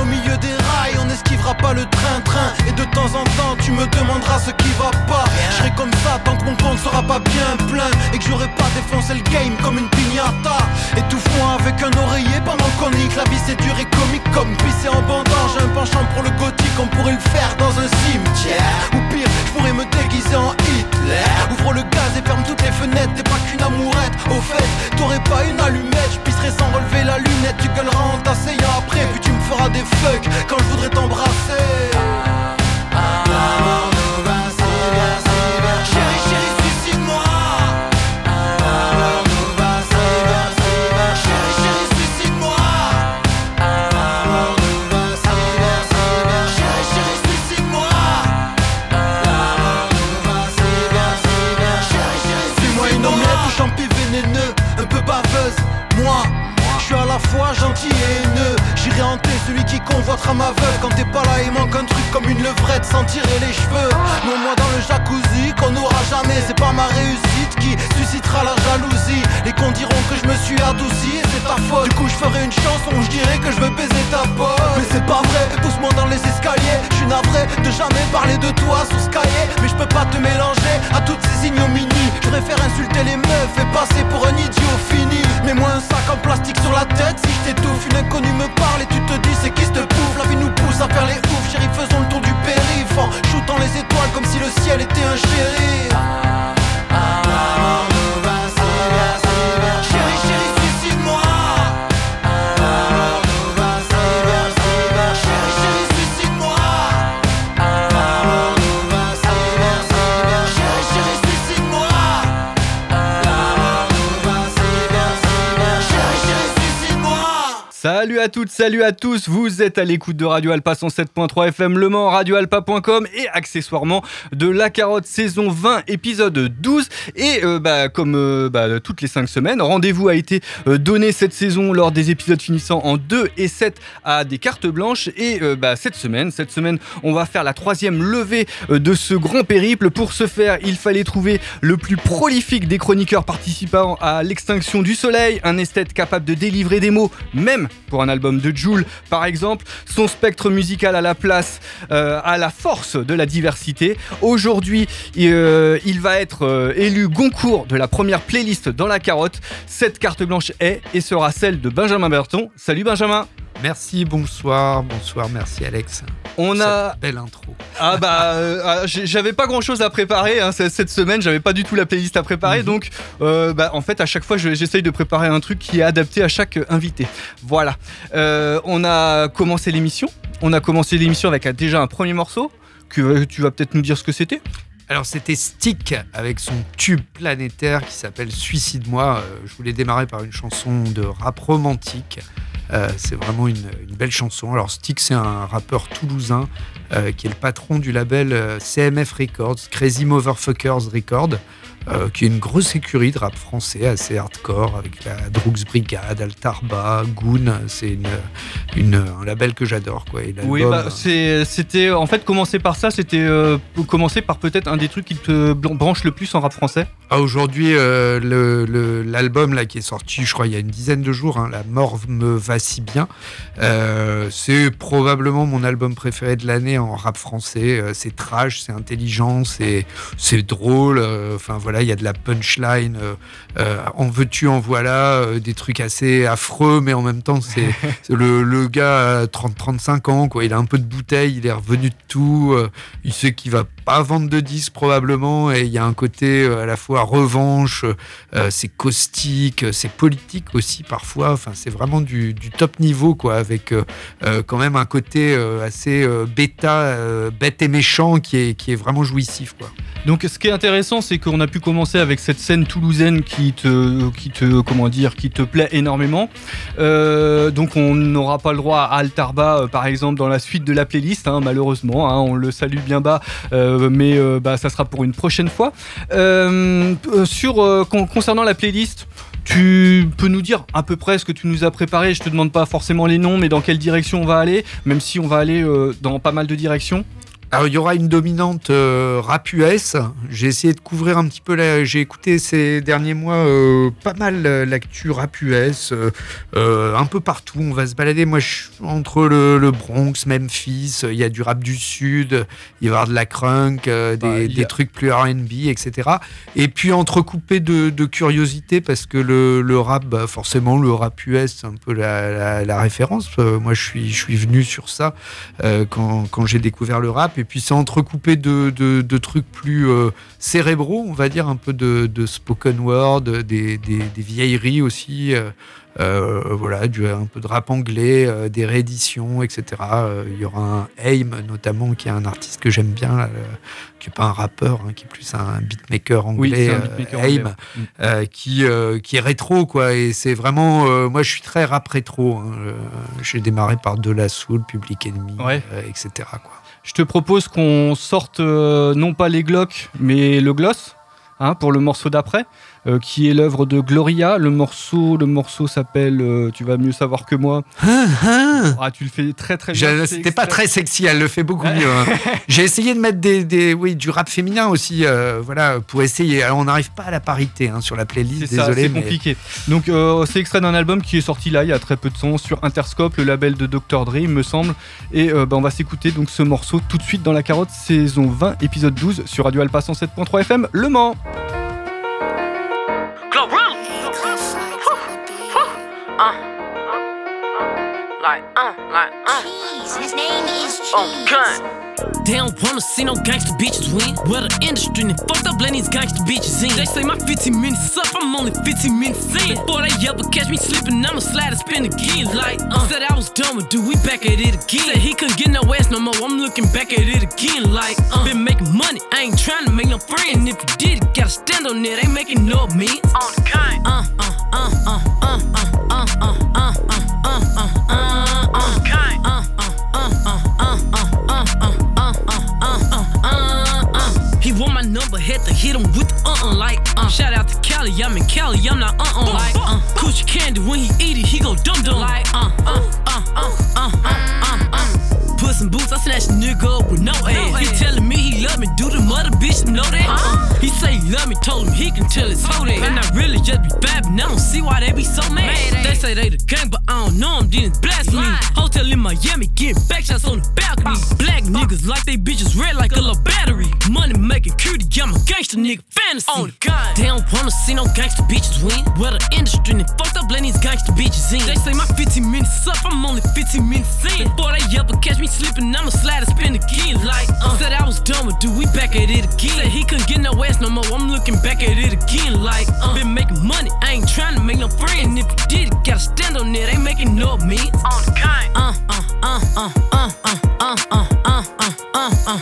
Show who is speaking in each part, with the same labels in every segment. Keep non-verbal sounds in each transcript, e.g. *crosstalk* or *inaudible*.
Speaker 1: Au milieu des rails, on esquivera pas le train-train Et de temps en temps tu me demanderas ce qui va pas. Je serai comme ça tant que mon compte sera pas bien plein. Et que j'aurai pas défoncé le game comme une pignata Étouffe-moi avec un oreiller pendant qu'on nique. La vie c'est dur et comique comme pisser en bandant J'ai un penchant pour le gothique, on pourrait le faire dans un cimetière. Ou pire, je pourrais me déguiser en Hitler. Ouvre le gaz et ferme toutes les fenêtres. T'es pas qu'une amourette Au fait, t'aurais pas une allumette. Je pisserai sans relever la lunette Tu gueuleras en Quand je voudrais t'embrasser suis adouci et c'est ta faute. Du coup je ferai une chanson où je dirais que je veux baiser ta pote. Mais c'est pas vrai, doucement dans les escaliers. Je suis navré de jamais parler de toi sous ce cahier Mais je peux pas te mélanger à toutes ces ignominies. Je préfère insulter les meufs et passer pour un idiot fini. Mets-moi un sac en plastique sur la tête. Si je t'étouffe Une inconnue me parle et tu te dis c'est qui se bouffe La vie nous pousse à faire les oufs. Chérie faisons le tour du périph' En shootant les étoiles comme si le ciel était un shérif
Speaker 2: Salut à toutes, salut à tous, vous êtes à l'écoute de Radio Alpa 107.3 FM Le Mans, radioalpa.com et accessoirement de La Carotte saison 20 épisode 12 et euh, bah, comme euh, bah, toutes les 5 semaines, rendez-vous a été euh, donné cette saison lors des épisodes finissant en 2 et 7 à des cartes blanches et bah, cette semaine, cette semaine on va faire la troisième levée de ce grand périple. Pour ce faire, il fallait trouver le plus prolifique des chroniqueurs participant à l'extinction du soleil, un esthète capable de délivrer des mots même pour un album de Joule, par exemple. Son spectre musical à la place, euh, à la force de la diversité. Aujourd'hui, euh, il va être euh, élu Goncourt de la première playlist dans la carotte. Cette carte blanche est et sera celle de Benjamin Berton. Salut Benjamin
Speaker 3: Merci, bonsoir, bonsoir, merci Alex.
Speaker 2: On a
Speaker 3: belle intro.
Speaker 2: Ah bah euh, ah, j'avais pas grand chose à préparer hein, cette semaine, j'avais pas du tout la playlist à préparer, mhm. donc euh, bah, en fait à chaque fois j'essaye de préparer un truc qui est adapté à chaque invité. Voilà. Euh, on a commencé l'émission. On a commencé l'émission avec déjà un premier morceau que tu vas peut-être nous dire ce que c'était?
Speaker 3: Alors c'était Stick avec son tube planétaire qui s'appelle Suicide-moi. je voulais démarrer par une chanson de rap romantique euh, c'est vraiment une, belle chanson. Alors Stick, c'est un rappeur toulousain euh, qui est le patron du label euh, CMF Records, Crazy Motherfuckers Records. Euh, qui est une grosse écurie de rap français assez hardcore avec la Droogs Brigade, Altarba, Goon. C'est une, un label que j'adore. Quoi.
Speaker 2: oui, bah, c'était en fait commencer par ça, c'était euh, commencer par peut-être un des trucs qui te branche le plus en rap français.
Speaker 3: Ah, Aujourd'hui, euh, l'album là qui est sorti, je crois, il y a une dizaine de jours, hein, La mort me va si bien. c'est probablement mon album préféré de l'année en rap français. c'est trash, c'est intelligent, c'est drôle. Enfin voilà voilà, il y a de la punchline, euh, euh, en veux-tu, en voilà, euh, des trucs assez affreux, mais en même temps, c'est *laughs* le, le, gars à 30-35 ans, quoi. Il a un peu de bouteille, il est revenu de tout, il sait qu'il va pas vendre de 10 probablement, et il y a un côté à la fois revanche, c'est caustique, c'est politique aussi parfois, enfin, c'est vraiment du, top niveau, quoi, avec quand même un côté assez bêta, bête et méchant qui est, qui est vraiment jouissif, quoi.
Speaker 2: Donc ce qui est intéressant, c'est qu'on a pu commencer avec cette scène toulousaine qui te, qui te, comment dire, qui te plaît énormément. Euh, donc on n'aura pas le droit à Altarba, euh, par exemple, dans la suite de la playlist, hein, malheureusement. Hein, on le salue bien bas, euh, mais bah, ça sera pour une prochaine fois. sur concernant la playlist. Tu peux nous dire à peu près ce que tu nous as préparé Je te demande pas forcément les noms, mais dans quelle direction on va aller, même si on va aller dans pas mal de directions.
Speaker 3: Alors il y aura une dominante euh, rap US. J'ai essayé de couvrir un petit peu. J'ai écouté ces derniers mois euh, pas mal euh, l'actu rap US, un peu partout. On va se balader. Moi, je, entre le, Bronx, Memphis, il y a du rap du Sud, il va y avoir de la crunk, des, trucs plus R&B, etc. Et puis entrecoupé de, de curiosité parce que le, rap, bah, forcément, le rap US, c'est un peu la, référence. moi, je suis, je suis venu sur ça quand, quand j'ai découvert le rap et puis c'est entrecoupé de, trucs plus euh, cérébraux, on va dire, un peu de, spoken word, des, vieilleries aussi. Euh, euh, voilà, du, un peu de rap anglais, des rééditions, etc. Il y aura un Aim notamment, qui est un artiste que j'aime bien, qui n'est pas un rappeur, hein, qui est plus un beatmaker anglais, Aim, mm. qui, qui est rétro, quoi. Et c'est vraiment, moi je suis très rap rétro. Hein, j'ai démarré par De La Soul, Public Enemy, etc. Quoi.
Speaker 2: Je te propose qu'on sorte euh, non pas les Glocks, mais le gloss hein, pour le morceau d'après. Euh, qui est l'œuvre de Gloria. Le morceau, le morceau s'appelle, euh, tu vas mieux savoir que moi.
Speaker 3: Hein, hein.
Speaker 2: ah, tu le fais très très bien.
Speaker 3: C'était pas très sexy, elle le fait beaucoup mieux. Hein. *laughs* J'ai essayé de mettre des, des, oui, du rap féminin aussi, euh, voilà, pour essayer. Alors, on n'arrive pas à la parité sur la playlist, désolé.
Speaker 2: C'est compliqué. Donc, c'est extrait d'un album qui est sorti là, il y a très peu de temps, sur Interscope, le label de Dr. Dre, me semble. Et bah, on va s'écouter donc ce morceau tout de suite dans la carotte, saison 20, épisode 12, sur Radio Alpha 107.3 FM, Le Mans. Like, uh, like, uh. Jeez, his name is Cheese. Oh, gun. They don't wanna see no gangster bitches win. Well, the industry and fucked up letting these gangster bitches in. They say my 15 minutes up, I'm only 15 minutes in. Before they ever catch me slipping, I'ma slide and spin again. Like, uh. Said I was done with dude, we back at it again. Said he couldn't get no ass no more, I'm looking back at it again. Like, uh. Been making money, I ain't trying to make no friend. If you did gotta stand on it, ain't making no means. On the kind. Uh, uh, uh, uh, uh, uh, uh, uh, uh, uh, uh, uh, uh, uh, kind. Uh, uh, uh, number, had to hit him with uh-uh like uh. Shout out to Cali, I'm in Cali, I'm not uh-uh like uh. Coochie candy, when he eat it, he go dum dum like uh uh uh uh uh uh uh. uh. Put some boots, I snatch a nigga up with no ass. He telling me he love me, do the mother bitch know that? Uh.
Speaker 4: He say he love me, told him he can tell his hoe that. And I really just be babbing, I don't see why they be so mad. They say they the gang, but I don't know them, didn't blast me. Hotel in Miami, getting back shots on the balcony. Black niggas like they bitches red like a little battery. Money making cutie, I'm a gangster nigga fantasy. On the gun. They don't wanna see no gangster bitches win. Well, the industry and fucked up, letting these gangster bitches in. They say my 15 minutes up, I'm only 15 minutes in. Before they ever catch me slipping, I'ma slide and spin again. Like, uh, said I was done with, do we back at it again? Said he couldn't get no ass no more, I'm looking back at it again. Like, uh, been making money, I ain't trying to make no friend. If you did it, gotta stand on it, ain't making no means. On the kind. Uh, uh, uh, uh, uh, uh, uh, uh, uh, uh, uh,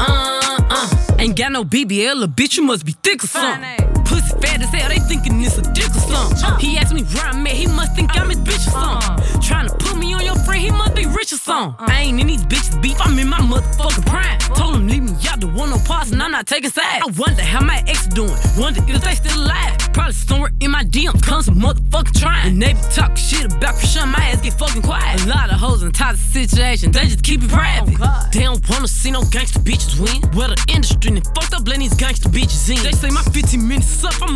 Speaker 4: uh, uh. Ain't got no BBL, a bitch, you must be thick or something. Fat as hell, they thinking it's a dick or something. He asked me where I'm at, he must think I'm his bitch or something. Trying to put me on your friend, he must be rich or something. I ain't in these bitches beef, I'm in my motherfucking prime. Told him leave me out, don't want no parts, and I'm not taking sides. I wonder how my ex doing, wonder if they still alive. Probably somewhere in my DMs, comes some motherfucking trying. And they be talking shit about Krishan, my ass get fucking quiet. A lot of hoes in toxic situations, they just keep it oh, private. They don't wanna see no gangster bitches win. Well, the industry and fucked up, letting these gangster bitches in. They say my 15 minutes up, I'm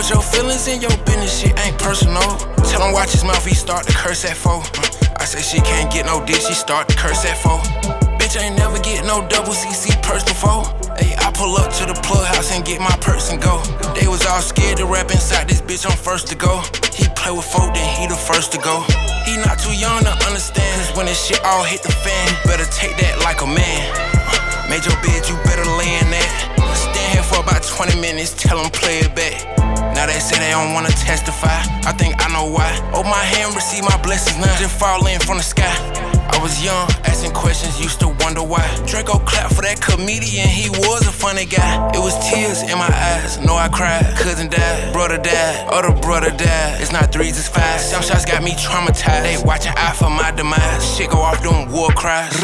Speaker 5: put your feelings in your business, shit ain't personal. Tell him watch his mouth, he start to curse at foe. I say she can't get no dick, she start to curse at foe. Bitch ain't never get no double CC purse before. Hey, I pull up to the plug house and get my purse and go. They was all scared to rap inside this bitch, I'm first to go. He play with folk, then he the first to go. He not too young to understand, cause when this shit all hit the fan, better take that they don't wanna testify. I think I know why. Oh, my hand, receive my blessings now. Just fall in from the sky. I was young, asking questions, used to wonder why. Draco clapped for that comedian, he was a funny guy. It was tears in my eyes, no, I cried. Cousin died, brother died, other brother died. It's not threes, it's five. Some shots got me traumatized. They watching out for my demise. Shit go off doing war cries.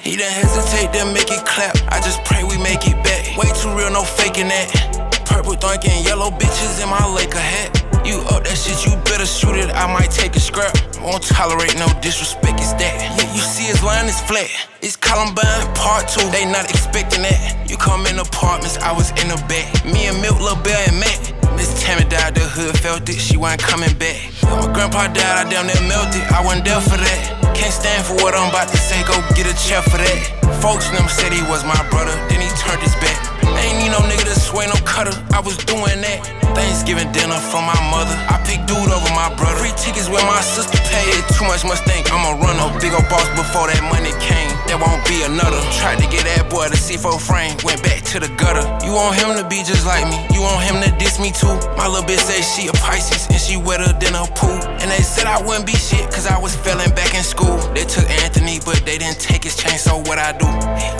Speaker 5: He didn't hesitate to make it clap. I just pray we make it back. Way too real, no faking that. Purple thinking yellow bitches in my Laker hat. You up that shit, you better shoot it. I might take a scrap. Won't tolerate no disrespect, is that. Yeah, you see his line is flat. It's Columbine part two. They not expecting that. You come in apartments, I was in the back. Me and Milk, Lil Bell and Matt. Miss Tammy died, the hood felt it, she wasn't coming back. My grandpa died, I damn near melted, I wasn't there for that. Can't stand for what I'm about to say, go get a chair for that. Folks them said he was my brother, then he turned his back. Ain't need no nigga to sway no cutter, I was doing that. Thanksgiving dinner for my mother, I picked dude over my brother. Free tickets where my sister paid, too much must think I'm a runner. Big ol' boss before that money came, there won't be another. Tried to get that boy the C4 frame, went back to the gutter. You want him to be just like me, you want him to diss me too. My little bitch say she a Pisces and she wetter than a pool. And they said I wouldn't be shit cause I was failing back in school. They took Anthony, but they didn't take his chain, so what I do?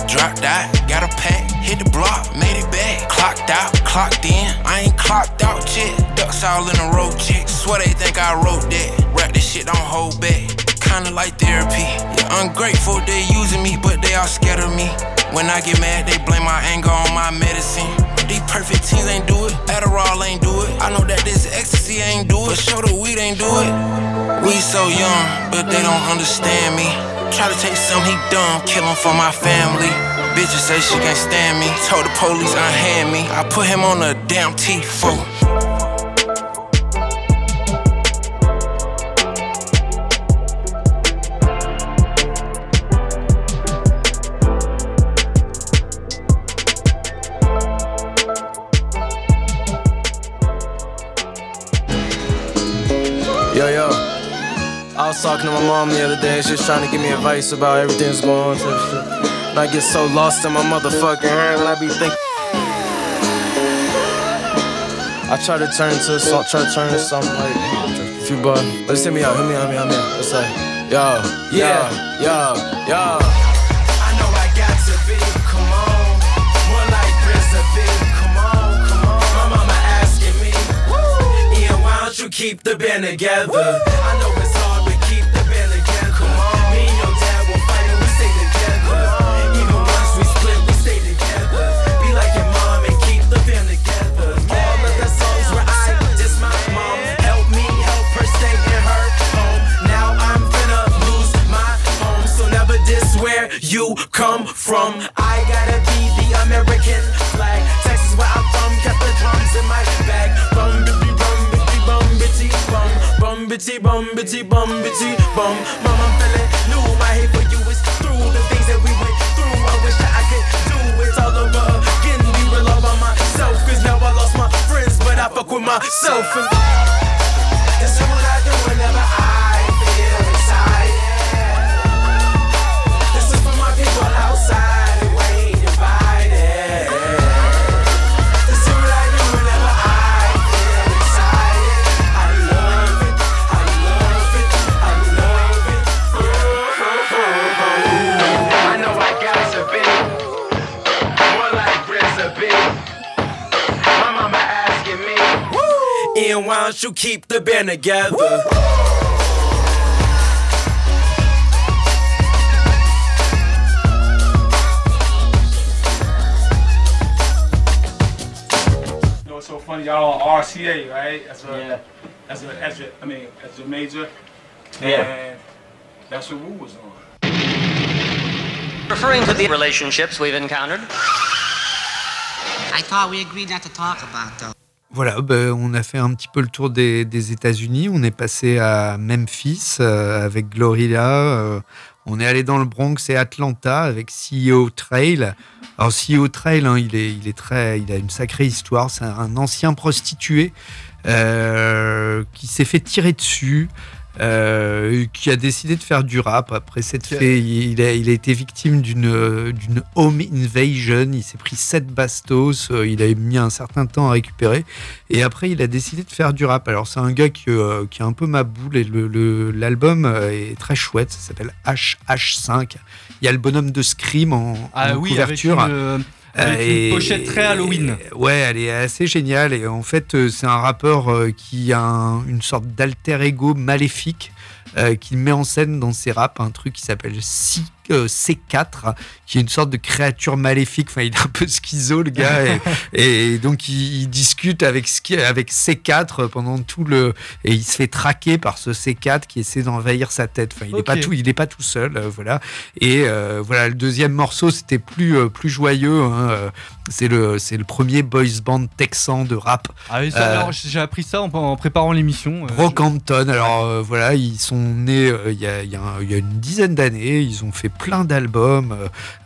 Speaker 5: Dropped out, got a pack, hit the block, made it back. Clocked out, clocked in, I ain't clocked out yet. Ducks all in a row, chick. Swear they think I wrote that. Rap this shit, don't hold back. Kinda like therapy. Yeah, ungrateful, they using me, but they all scared of me. When I get mad, they blame my anger on my medicine. These perfect teens ain't do it, Adderall ain't do it. I know that this ecstasy ain't do it, sure the weed ain't do it. We so young, but they don't understand me. Try to take some, he dumb, kill him for my family. Bitches say she can't stand me, told the police unhand me. I put him on a damn T4.
Speaker 6: Yo, yo. I was talking to my mom the other day. She was trying to give me advice about everything that's going on. Type shit. And I get so lost in my motherfucking head I be thinking. I try to turn to some, try to turn to something like a few bars. Let's hit me out, hit me out, hit me out, hit me out. Let's say, yo, yeah, yo, yo.
Speaker 7: I know I got to be, come on. More like B, come on, come on. My mama asking me, Ian, why don't you keep the band together? I know from. I gotta be the American flag. Texas where I'm from, got the drums in my bag. Bum bitty bum bitty bum bitty bum bum bitty bum bitty bum bitty bum. Mom, I'm feeling new. My hate for you is through the things that we went through. I wish that I could do it all over again. Be real all by myself, cause now I lost my friends, but I fuck with myself. And Ian, why don't you keep the band together?
Speaker 8: You know, it's so funny. Y'all on RCA, right? That's a, yeah. That's a, that's a, I mean, that's a major.
Speaker 9: Yeah.
Speaker 8: And that's what Wu was on.
Speaker 9: Referring to the relationships we've encountered.
Speaker 10: I thought we agreed not to talk about those.
Speaker 3: Voilà, ben, on a fait un petit peu le tour des, États-Unis. On est passé à Memphis euh, avec Glorilla. euh, on est allé dans le Bronx et Atlanta avec CEO Trail. Alors CEO Trail, hein, il est, il est très, il a une sacrée histoire. C'est un ancien prostitué euh, qui s'est fait tirer dessus. Euh, qui a décidé de faire du rap après cette fait. Il a, il a été victime d'une d'une home invasion. Il s'est pris sept bastos. euh, Il a mis un certain temps à récupérer. Et après, il a décidé de faire du rap. Alors, c'est un gars qui, euh, qui est un peu ma boule. Et l'album le, euh, est très chouette. Ça s'appelle HH5. Il y a le bonhomme de Scream en,
Speaker 2: Ah
Speaker 3: en
Speaker 2: oui, avec
Speaker 3: couverture.
Speaker 2: une, euh, avec une
Speaker 3: et-
Speaker 2: pochette très Halloween.
Speaker 3: Ouais, elle est assez géniale. Et en fait, euh, c'est un rappeur euh, qui a un- une sorte d'alter ego maléfique euh, qu'il met en scène dans ses raps. Un truc qui s'appelle C, euh, C4, qui est une sorte de créature maléfique. Enfin, il est un peu schizo, le gars. et, *laughs* et donc, il, il discute avec, Ski- avec C4 pendant tout le. Et il se fait traquer par ce C4 qui essaie d'envahir sa tête. Enfin, il n'est pas tout, il est pas tout seul. euh, voilà. Et euh, voilà, le deuxième morceau, c'était plus, plus joyeux. hein, c'est le, c'est le premier boys band texan de rap.
Speaker 2: Ah oui, ça,
Speaker 3: Euh,
Speaker 2: alors, j'ai appris ça en, en préparant l'émission. euh,
Speaker 3: Brockhampton. Alors euh, voilà, ils sont nés il y, a, y a y une dizaine d'années. Ils ont fait plein d'albums.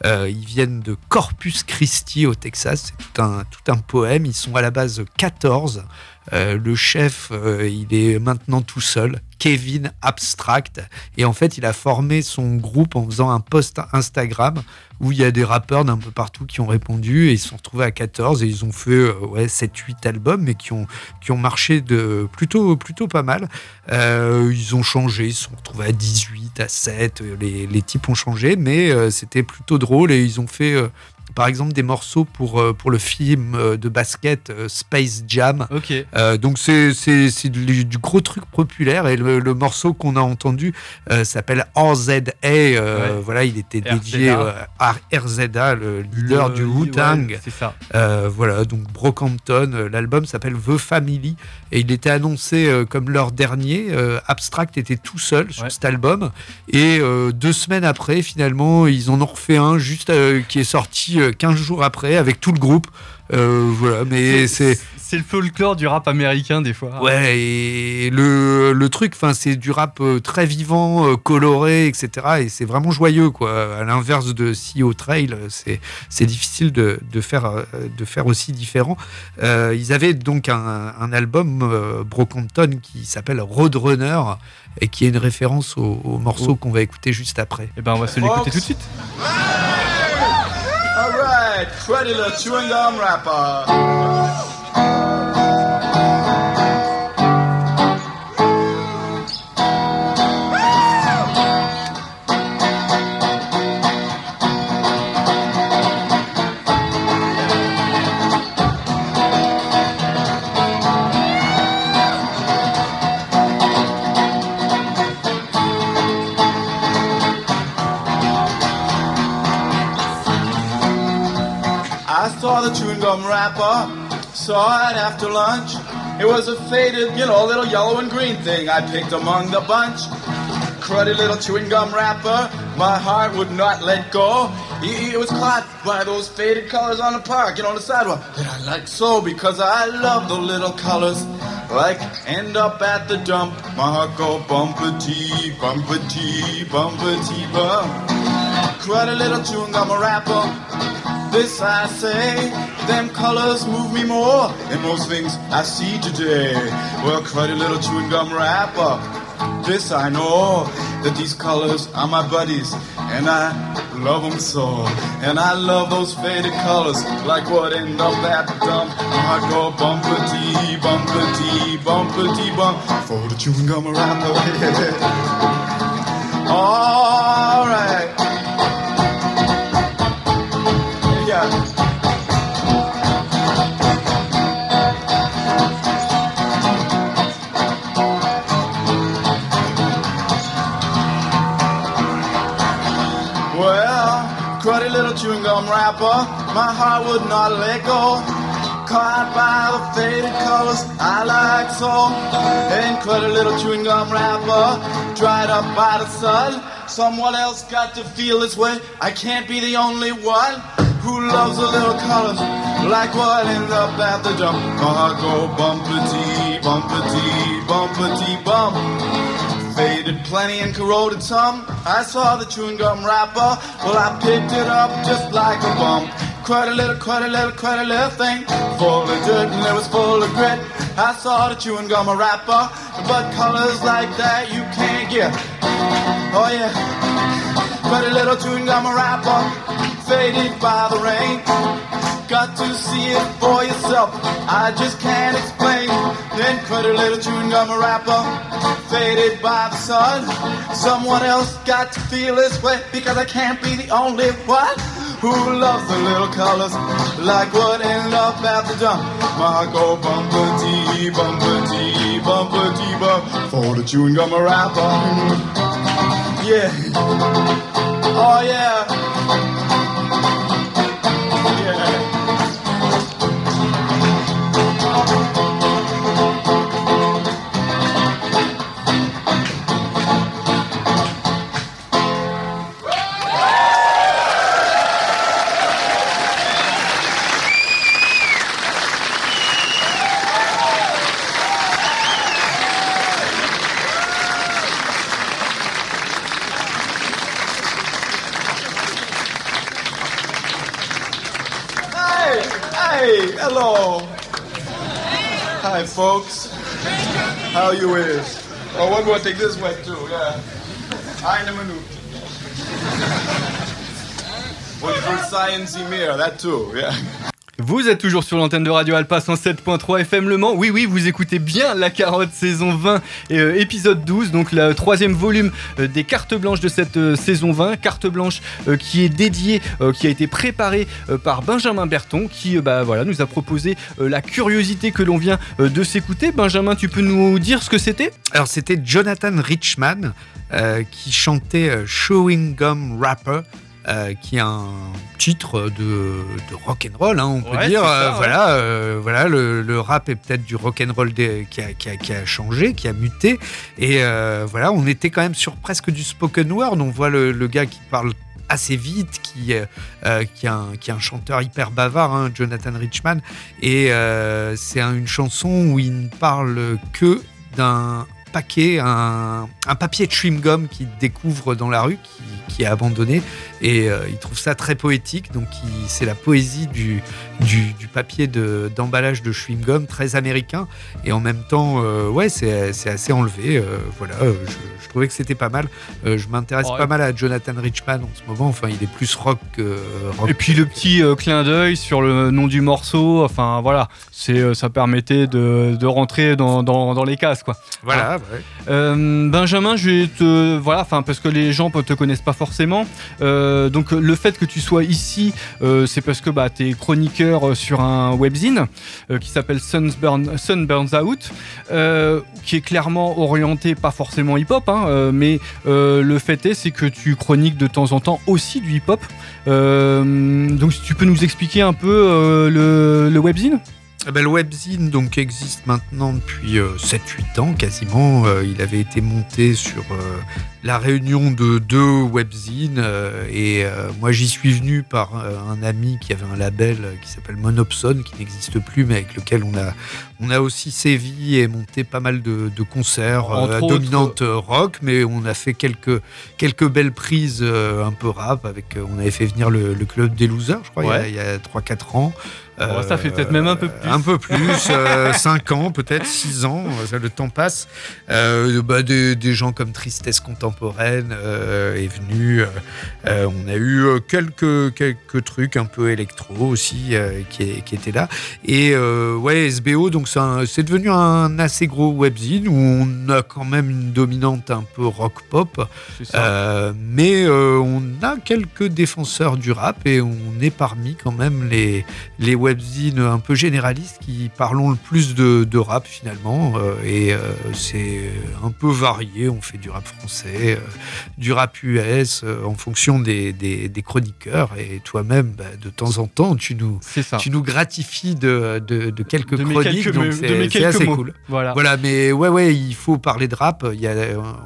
Speaker 3: ils viennent de Corpus Christi au Texas. C'est tout un, tout un poème. Ils sont à la base 14. Euh, le chef, euh, il est maintenant tout seul. Kevin Abstract. Et en fait, il a formé son groupe en faisant un post Instagram où il y a des rappeurs d'un peu partout qui ont répondu et ils se sont retrouvés à 14 et ils ont fait euh, ouais, 7-8 albums mais qui ont, qui ont marché de plutôt, plutôt pas mal. Ils ont changé, ils se sont retrouvés à 18, à 7, euh, les, les types ont changé mais c'était plutôt drôle et ils ont fait par exemple des morceaux pour, euh, pour le film euh, de basket euh, Space Jam.
Speaker 2: Ok.
Speaker 3: Euh, donc c'est c'est- c'est du, du gros truc populaire et le, le morceau qu'on a entendu euh, s'appelle RZA. Euh,
Speaker 2: Ouais.
Speaker 3: Voilà, il était dédié
Speaker 2: RZA.
Speaker 3: à RZA, le leader
Speaker 2: Le-
Speaker 3: du
Speaker 2: ouais,
Speaker 3: Wu-Tang.
Speaker 2: c'est ça.
Speaker 3: Voilà, donc Brockhampton, l'album s'appelle The Family et il était annoncé comme leur dernier. Abstract était tout seul sur cet album et deux semaines après, finalement, ils en ont refait un juste qui est sorti 15 jours après avec tout le groupe. Euh, voilà, mais c'est
Speaker 2: C'est le folklore du rap américain des fois.
Speaker 3: Ouais, et le, le truc, enfin, c'est du rap euh, très vivant, euh, coloré, etc. Et c'est vraiment joyeux, quoi. À l'inverse de CEO Trail, c'est c'est difficile de, de faire euh, de faire aussi différent. Euh, ils avaient donc un, un album euh, Brockhampton qui s'appelle Roadrunner et qui est une référence au, au morceau qu'on va écouter juste après.
Speaker 2: Et ben on va se l'écouter tout de suite.
Speaker 11: that cruddy little chewing gum wrapper. Gum wrapper, saw it after lunch. It was a faded, you know, little yellow and green thing I picked among the bunch. Cruddy little chewing gum wrapper, my heart would not let go. It was caught by those faded colors on the park and on the sidewalk that I like so because I love the little colors. Like end up at the dump, my heart go bumpity, bumpity, bumpity, bump. Cruddy little chewing gum wrapper. This I say, them colors move me more than most things I see today. Well, cruddy little chewing gum wrapper. This I know, that these colors are my buddies, and I love them so. And I love those faded colors, like what end up at the dump. I go bumpity, bumpity, bumpity, bump for the chewing gum wrapper. *laughs* Alright. Yeah. My heart would not let go. Caught by the faded colors I like so. And cruddy little chewing gum wrapper, dried up by the sun. Someone else got to feel this way. I can't be the only one who loves a little colors like what ends up at the. My heart go bumpity, bumpity, bumpity, bump faded plenty and corroded some. I saw the chewing gum wrapper. Well, I picked it up just like a bump. Quite a little, quite a little, quite a little thing. Full of dirt and it was full of grit. I saw the chewing gum wrapper. But colors like that you can't get. Oh, yeah. Quite a little chewing gum wrapper. Faded by the rain. Got to see it for yourself. I just can't explain. Then a little chewing gum wrapper, faded by the sun. Someone else got to feel this way because I can't be the only one who loves the little colors like what up at the dump. My go bumpity, bumpity, bumpity, bump for the chewing gum wrapper. Yeah. Oh. Yeah. How you is? Oh, one more thing this way too, yeah. Eine Minute. One for science mirror, that too, yeah.
Speaker 2: Vous êtes toujours sur l'antenne de Radio Alpa 107.3 FM Le Mans. Oui, oui, vous écoutez bien La Carotte saison 20 et euh, épisode 12, donc le troisième volume euh, des cartes blanches de cette euh, saison 20. Carte blanche qui est dédiée, qui a été préparée par Benjamin Berton, qui bah, voilà, nous a proposé la curiosité que l'on vient de s'écouter. Benjamin, tu peux nous dire ce que c'était?
Speaker 3: Alors c'était Jonathan Richman qui chantait Chewing Gum Rapper. Euh, qui est un titre de, de rock and roll, hein, on peut
Speaker 2: Ouais,
Speaker 3: dire.
Speaker 2: ça,
Speaker 3: Euh,
Speaker 2: ouais.
Speaker 3: Voilà, euh, voilà, le, le rap est peut-être du rock and roll des- qui, a, qui a- qui a changé, qui a muté. Et euh, voilà, on était quand même sur presque du spoken word. On voit le, le gars qui parle assez vite, qui, euh, qui, est un, qui est un chanteur hyper bavard, hein, Jonathan Richman. Et euh, c'est un- une chanson où il ne parle que d'un paquet, un, un papier de chewing-gum qu'il découvre dans la rue, qui, qui est abandonné. Et euh, il trouve ça très poétique. Donc c'est la poésie du, du, du papier de- d'emballage de, chewing-gum, très américain. Et en même temps, euh, ouais, c'est assez enlevé. euh, voilà, je, je trouvais que c'était pas mal. Je m'intéresse pas mal à Jonathan Richman en ce moment. Enfin, il est plus rock que rock.
Speaker 2: Et puis le petit clin d'œil sur le nom du morceau, enfin voilà, ça permettait de, de rentrer dans, dans, dans les cases quoi.
Speaker 3: Voilà,
Speaker 2: Hein.
Speaker 3: ouais.
Speaker 2: Benjamin, je vais te voilà, enfin parce que les gens ne te connaissent pas forcément. Euh, donc le fait que tu sois ici, euh, c'est parce que bah tu es chroniqueur euh, sur un webzine euh, qui s'appelle Sunburn, Sun Burns Out, euh, qui est clairement orienté pas forcément hip-hop, hein, euh, mais euh, le fait est c'est que tu chroniques de temps en temps aussi du hip-hop. Euh, donc si tu peux nous expliquer un peu euh, le webzine?
Speaker 3: Eh ben, le webzine donc existe maintenant depuis euh, 7-8 ans quasiment. Euh, il avait été monté sur euh, la réunion de deux webzines euh, et moi j'y suis venu par un ami qui avait un label qui s'appelle Monopson qui n'existe plus mais avec lequel on a on a aussi sévi et monté pas mal de, de concerts à dominante rock mais on a fait quelques quelques belles prises un peu rap avec on avait fait venir le, le club des losers je crois il y a-
Speaker 2: Ouais.
Speaker 3: il y a, 3-4 ans.
Speaker 2: Oh, ça fait peut-être même un peu plus.
Speaker 3: Un peu plus, *laughs* 5 ans, peut-être 6 ans, euh, le temps passe. Euh, bah, des, des gens comme Tristesse Contemporaine euh, est venu. euh, euh, on a eu euh, quelques, quelques trucs un peu électro aussi euh, qui, qui étaient là. Et euh, ouais, SBO, donc c'est devenu un assez gros webzine où on a quand même une dominante un peu rock-pop. Euh, mais euh, on a quelques défenseur du rap et on est parmi quand même les, les un peu généralistes qui parlons le plus de, de rap finalement. euh, et euh, c'est un peu varié. On fait du rap français, euh, du rap US en fonction des, des- des chroniqueurs. Et toi-même, bah, de temps en temps, tu nous, tu nous gratifies de, de- de quelques
Speaker 2: De
Speaker 3: chroniques.
Speaker 2: quelques-
Speaker 3: donc c'est assez
Speaker 2: mots.
Speaker 3: cool.
Speaker 2: Voilà.
Speaker 3: Voilà, mais ouais, ouais, il faut parler de rap. Il y a,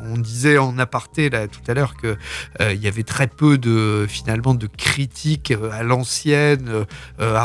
Speaker 3: on disait en aparté là tout à l'heure que euh, il y avait très peu de finalement de critiques à l'ancienne, euh, euh,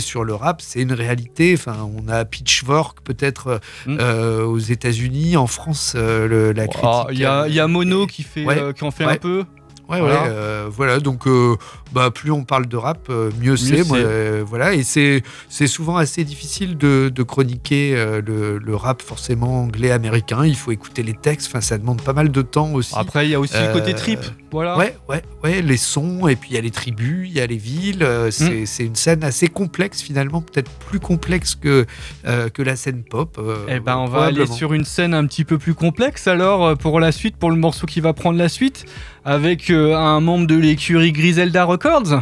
Speaker 3: sur le rap. C'est une réalité. Enfin, on a Pitchfork peut-être euh, aux États-Unis, en France, euh, le- la critique.
Speaker 2: Il y, a- il y a Mono qui, fait,
Speaker 3: Ouais,
Speaker 2: euh, qui en fait
Speaker 3: ouais.
Speaker 2: un peu.
Speaker 3: Ouais,
Speaker 2: Voilà.
Speaker 3: ouais, euh, voilà. Donc, euh, bah, plus on parle de rap, euh, mieux, c'est. euh, voilà, et c'est c'est souvent assez difficile de, de chroniquer euh, le, le rap forcément anglais américain. Il faut écouter les textes. Enfin, ça demande pas mal de temps aussi.
Speaker 2: Après, il y a aussi le côté trip, voilà.
Speaker 3: Ouais, ouais, ouais. Les sons et puis il y a les tribus, il y a les villes. euh, c'est c'est une scène assez complexe finalement, peut-être plus complexe que euh, que la scène pop. euh,
Speaker 2: Eh ben, on va aller sur une scène un petit peu plus complexe alors pour la suite, pour le morceau qui va prendre la suite, avec un membre de l'écurie Griselda Records.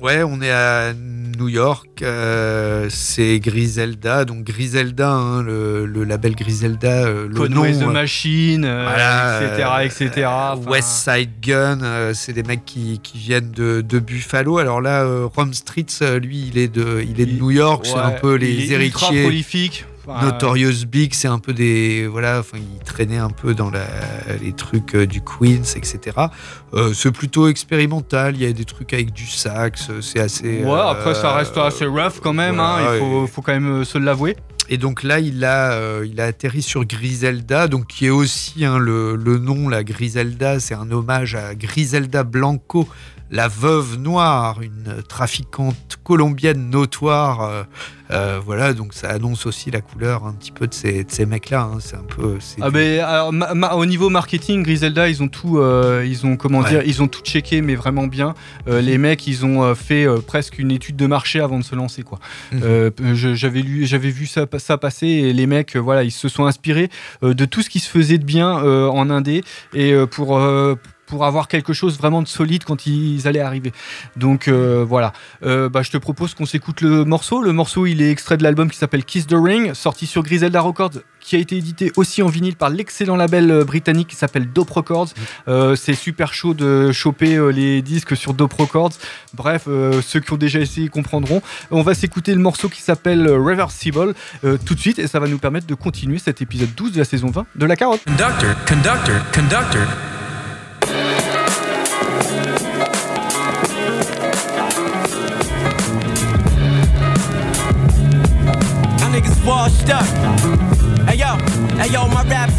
Speaker 3: Ouais, on est à New York, euh, c'est Griselda, donc Griselda, hein, le, le label Griselda, euh, le nom,
Speaker 2: the
Speaker 3: euh,
Speaker 2: Machine, euh,
Speaker 3: voilà,
Speaker 2: etc., etc. Enfin,
Speaker 3: West Side Gun, euh, c'est des mecs qui, qui viennent de, de Buffalo. Alors là, euh, Rom Streets, lui, il est de, il est de New York, c'est un peu les
Speaker 2: il est ultra
Speaker 3: héritiers.
Speaker 2: prolifique. Enfin,
Speaker 3: Notorious Big, c'est un peu des. Voilà, enfin, il traînait un peu dans la, les trucs euh, du Queens, etc. Euh, c'est plutôt expérimental, il y a des trucs avec du sax, euh, c'est assez.
Speaker 2: Ouais, après ça reste assez rough quand même,
Speaker 3: voilà,
Speaker 2: hein, il faut, faut quand même se l'avouer.
Speaker 3: Et donc là, il a, euh, il a atterri sur Griselda, donc qui est aussi hein, le, le nom, la Griselda, c'est un hommage à Griselda Blanco, la veuve noire, une trafiquante colombienne notoire. euh, euh, voilà, donc ça annonce aussi la couleur un petit peu de ces, de ces mecs-là. hein, c'est un peu.
Speaker 2: Ah
Speaker 3: du-
Speaker 2: ben, alors, ma- ma- au niveau marketing, Griselda, ils ont tout, euh, ils ont comment
Speaker 3: Ouais.
Speaker 2: dire, ils ont tout checké, mais vraiment bien. Euh, les mecs, ils ont fait presque une étude de marché avant de se lancer, quoi.
Speaker 3: Mhm.
Speaker 2: Je- j'avais lu, j'avais vu ça, ça passer, et les mecs, voilà, ils se sont inspirés de tout ce qui se faisait de bien en indé, et pour pour avoir quelque chose vraiment de solide quand ils allaient arriver. Donc euh, voilà. Euh, bah, je te propose qu'on s'écoute le morceau. Le morceau, il est extrait de l'album qui s'appelle Kiss the Ring, sorti sur Griselda Records, qui a été édité aussi en vinyle par l'excellent label euh, britannique qui s'appelle Dope Records. C'est super chaud de choper les disques sur Dope Records. Bref, ceux qui ont déjà essayé comprendront. On va s'écouter le morceau qui s'appelle Reversible tout de suite et ça va nous permettre de continuer cet épisode 12 de la saison 20 de La Carotte.
Speaker 12: Conductor, conductor, conductor. washed up.
Speaker 7: Hey yo,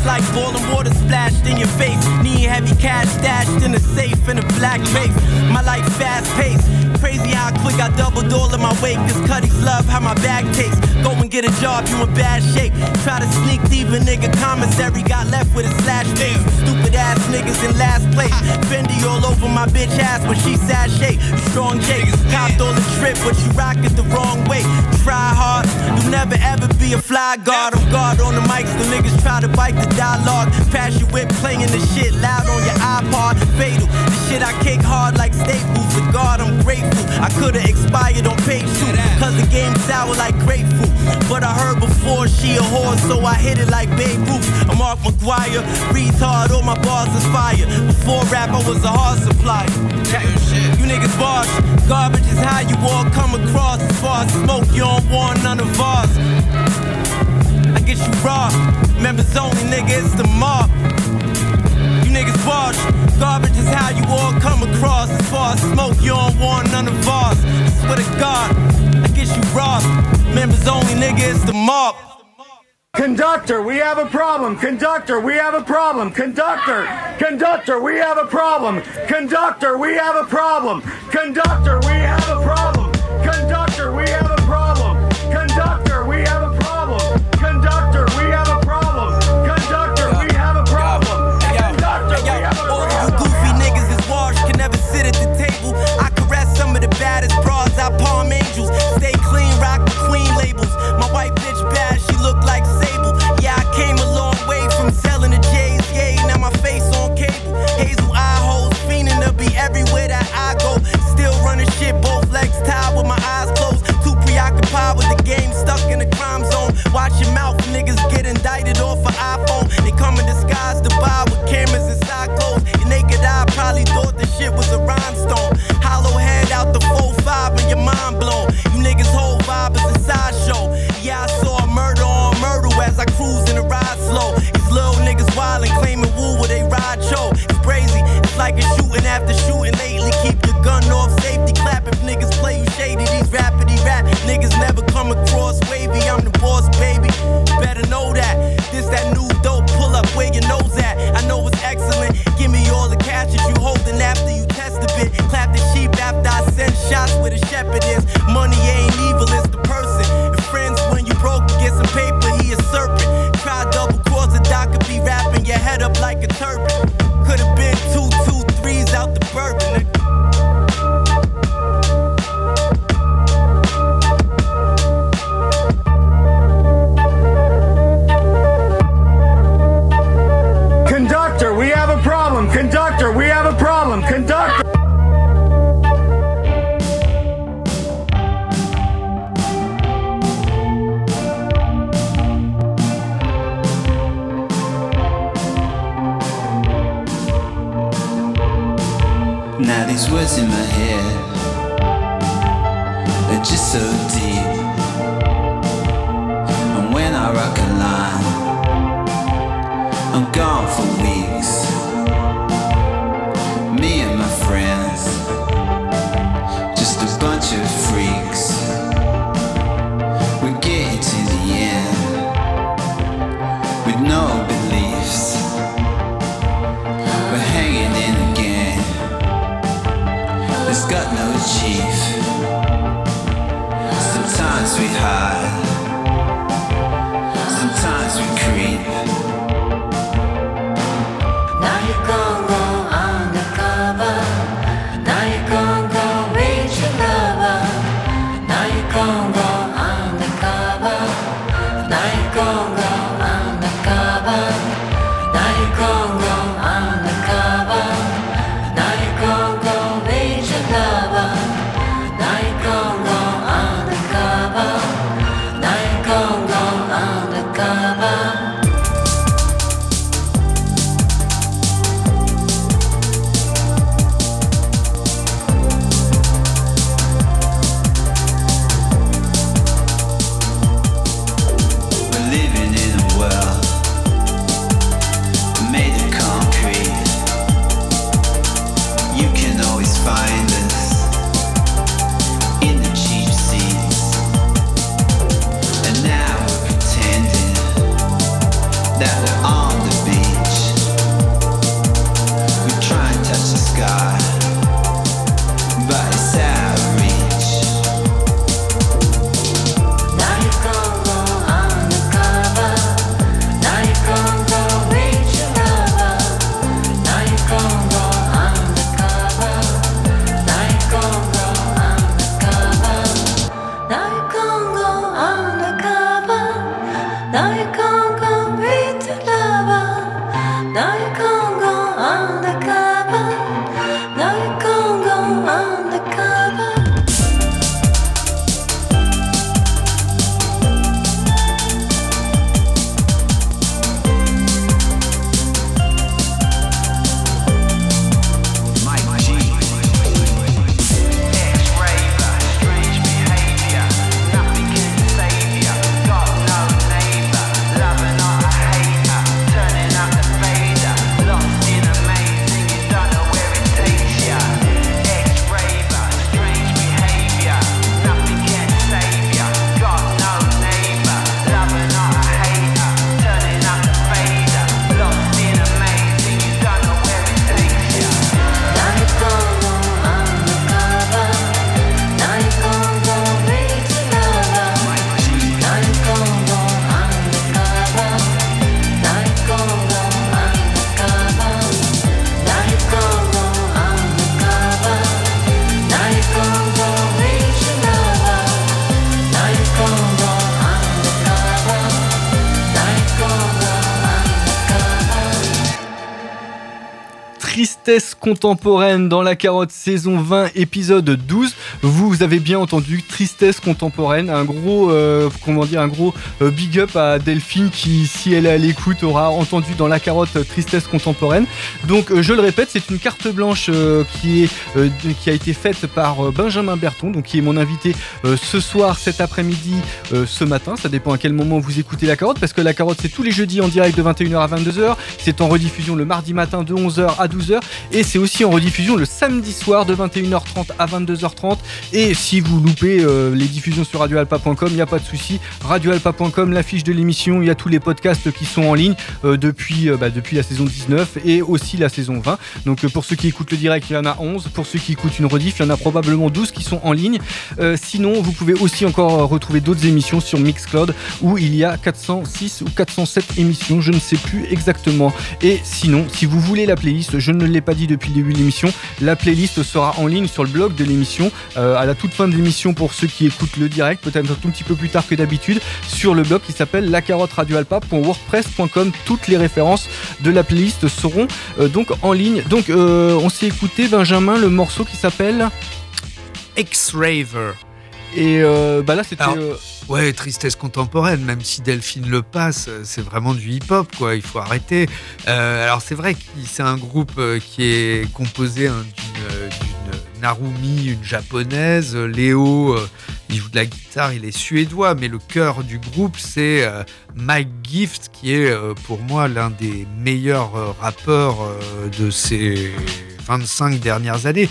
Speaker 7: like boiling water splashed in your face. Need heavy cash stashed in a safe in a black vase. My life fast paced. Crazy how quick I doubled all in my weight. Cause Cuddies love how my bag tastes. Go and get a job, you in bad shape. Try to sneak deep a nigga commissary. Got left with a slash face. Stupid ass niggas in last place. Fendi all over my bitch ass when she sad sashay. Strong J. Copped all the trip, but you rock it the wrong way. Try hard, you'll never ever be a fly guard. I'm guard on the mics, the niggas try to bite the dialogue. Pass whip, playing the shit loud on your iPod. Fatal, the shit I kick hard like staples. The God, I'm grateful. I could've expired on page two, cause the game sour like grapefruit. But I heard before she a whore, so I hit it like Babe Ruth. I'm Mark McGuire, retard, all my bars is fire. Before rap, I was a hard supplier. You niggas boss, garbage is how you all come across. As far as smoke, you don't want none of ours. I get you raw, members only, nigga, it's the mob. You niggas wash. Garbage is how you all come across. As far as smoke, you don't want none of ours. Swear to God, I get you raw. Members only, nigga, it's the mob.
Speaker 13: Conductor, we have a problem. Conductor, we have a problem. Conductor, conductor, we have a problem. Conductor, we have a problem. Conductor, we have a problem. Conductor, we have a
Speaker 14: so
Speaker 2: contemporaine dans la carotte saison 20 épisode 12. Vous avez bien entendu Tristesse contemporaine, un gros euh, comment dire un gros euh, big up à Delphine qui si elle est à l'écoute aura entendu dans la carotte euh, Tristesse contemporaine. Donc euh, je le répète, c'est une carte blanche qui est qui a été faite par Benjamin Berton donc qui est mon invité ce soir, cet après-midi, ce matin, ça dépend à quel moment vous écoutez la carotte parce que la carotte c'est tous les jeudis en direct de 21h à 22h, c'est en rediffusion le mardi matin de 11h à 12h et c'est aussi en rediffusion le samedi soir de 21h30 à 22h30 et si vous loupez euh, les diffusions sur radioalpa.com, il n'y a pas de souci, radioalpa.com, la fiche de l'émission, il y a tous les podcasts qui sont en ligne euh, depuis, euh, bah, depuis la saison 19 et aussi la saison 20. Donc pour ceux qui écoutent le direct, il y en a 11, pour ceux qui écoutent une rediff, il y en a probablement 12 qui sont en ligne. Sinon, vous pouvez aussi encore retrouver d'autres émissions sur Mixcloud où il y a 406 ou 407 émissions, je ne sais plus exactement. Et sinon, si vous voulez la playlist, je ne l'ai pas dit depuis le début de l'émission, la playlist sera en ligne sur le blog de l'émission euh, à la toute fin de l'émission pour ceux qui écoutent le direct, peut-être un tout petit peu plus tard que d'habitude, sur le blog qui s'appelle lacarotteradioalpa.wordpress.com. Toutes les références de la playlist seront euh, donc en ligne. Donc euh, on s'est écouté Benjamin le morceau qui s'appelle
Speaker 3: X-Raver.
Speaker 2: Et bah là c'était
Speaker 3: Ouais, tristesse contemporaine, même si Delphine le passe, c'est vraiment du hip-hop, quoi. Il faut arrêter. Euh, alors, c'est vrai que c'est un groupe qui est composé hein, d'une Narumi, une japonaise. Euh, Léo, euh, il joue de la guitare, il est suédois, mais le cœur du groupe, c'est euh, Mike Gift, qui est pour moi l'un des meilleurs rappeurs de ces 25 dernières années.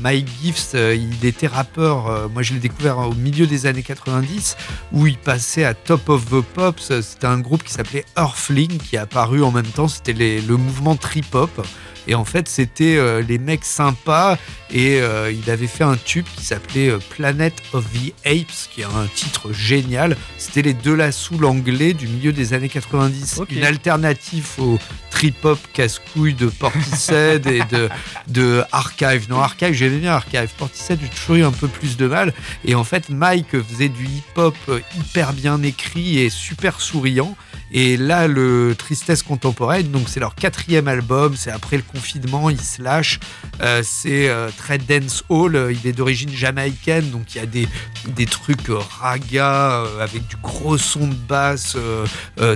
Speaker 3: Mike Gift, il était rappeur, moi je l'ai découvert au milieu des années 90, où il passait à Top of the Pops. C'était un groupe qui s'appelait Earthling, qui est apparu en même temps, c'était le mouvement trip-hop. Et en fait, c'était euh, les mecs sympas. Et euh, il avait fait un tube qui s'appelait euh, Planet of the Apes, qui est un titre génial. C'était les deux la soul anglais du milieu des années 90. Une alternative au trip-hop casse-couille de Portishead et de, de Archive. Non, Archive, j'aimais bien Archive. Portishead, j'ai toujours eu un peu plus de mal. Et en fait, Mike faisait du hip-hop hyper bien écrit et super souriant. Et là, le Tristesse Contemporaine, donc c'est leur quatrième album, c'est après le confinement, ils se lâchent. Euh, c'est euh, très dance hall, il est d'origine jamaïcaine, donc il y a des, des trucs euh, raga euh, avec du gros son de basse,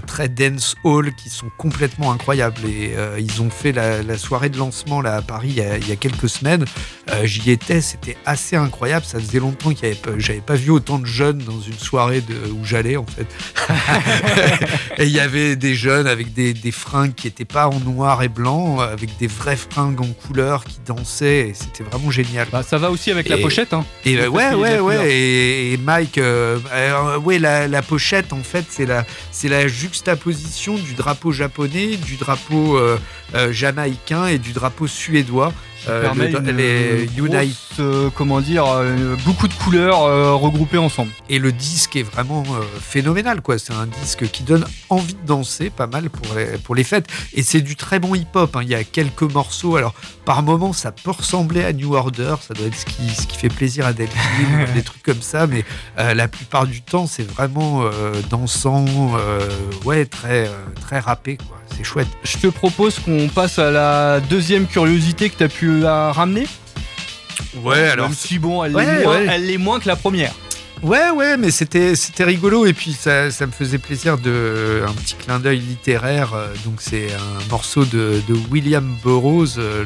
Speaker 3: très dance hall qui sont complètement incroyables. Et ils ont fait la, soirée de lancement là à Paris il y a, quelques semaines. J'y étais, c'était assez incroyable. Ça faisait longtemps pas- j'avais pas vu autant de jeunes dans une soirée où j'allais en fait. *laughs* et il y avait des jeunes avec des, des fringues qui n'étaient pas en noir et blanc, avec des vraies fringues en couleur qui dansaient. Et c'était vraiment génial.
Speaker 2: Bah, ça va aussi avec la
Speaker 3: Et-
Speaker 2: pochette. Hein.
Speaker 3: Et ouais, ouais, ouais. Et, et Mike, euh, euh, ouais, la, la pochette, en fait, c'est la, c'est la juxtaposition du drapeau japonais, du drapeau euh, jamaïcain et du drapeau suédois. Euh,
Speaker 2: permet
Speaker 3: le-
Speaker 2: une,
Speaker 3: les Unite.
Speaker 2: euh, comment dire, euh, beaucoup de couleurs regroupées ensemble.
Speaker 3: Et le disque est vraiment phénoménal, quoi. C'est un disque qui donne envie de danser, pas mal pour les, pour les fêtes. Et c'est du très bon hip-hop. hein. Il y a quelques morceaux. Alors, par moments, ça peut ressembler à New Order. Ça doit être ce qui, ce qui fait plaisir à Delphine, *laughs* des trucs comme ça. Mais euh, la plupart du temps, c'est vraiment euh, dansant, euh, ouais, très, très rappé, quoi. C'est chouette.
Speaker 2: Je te propose qu'on passe à la deuxième curiosité que tu as pu la ramener.
Speaker 3: Ouais, alors.
Speaker 2: Même si bon, elle,
Speaker 3: Ouais,
Speaker 2: est moins,
Speaker 3: ouais.
Speaker 2: elle est moins que la première.
Speaker 3: Ouais, ouais, mais c'était c'était rigolo et puis ça, ça me faisait plaisir de un petit clin d'œil littéraire. euh, Donc c'est un morceau de, de William Burroughs, euh,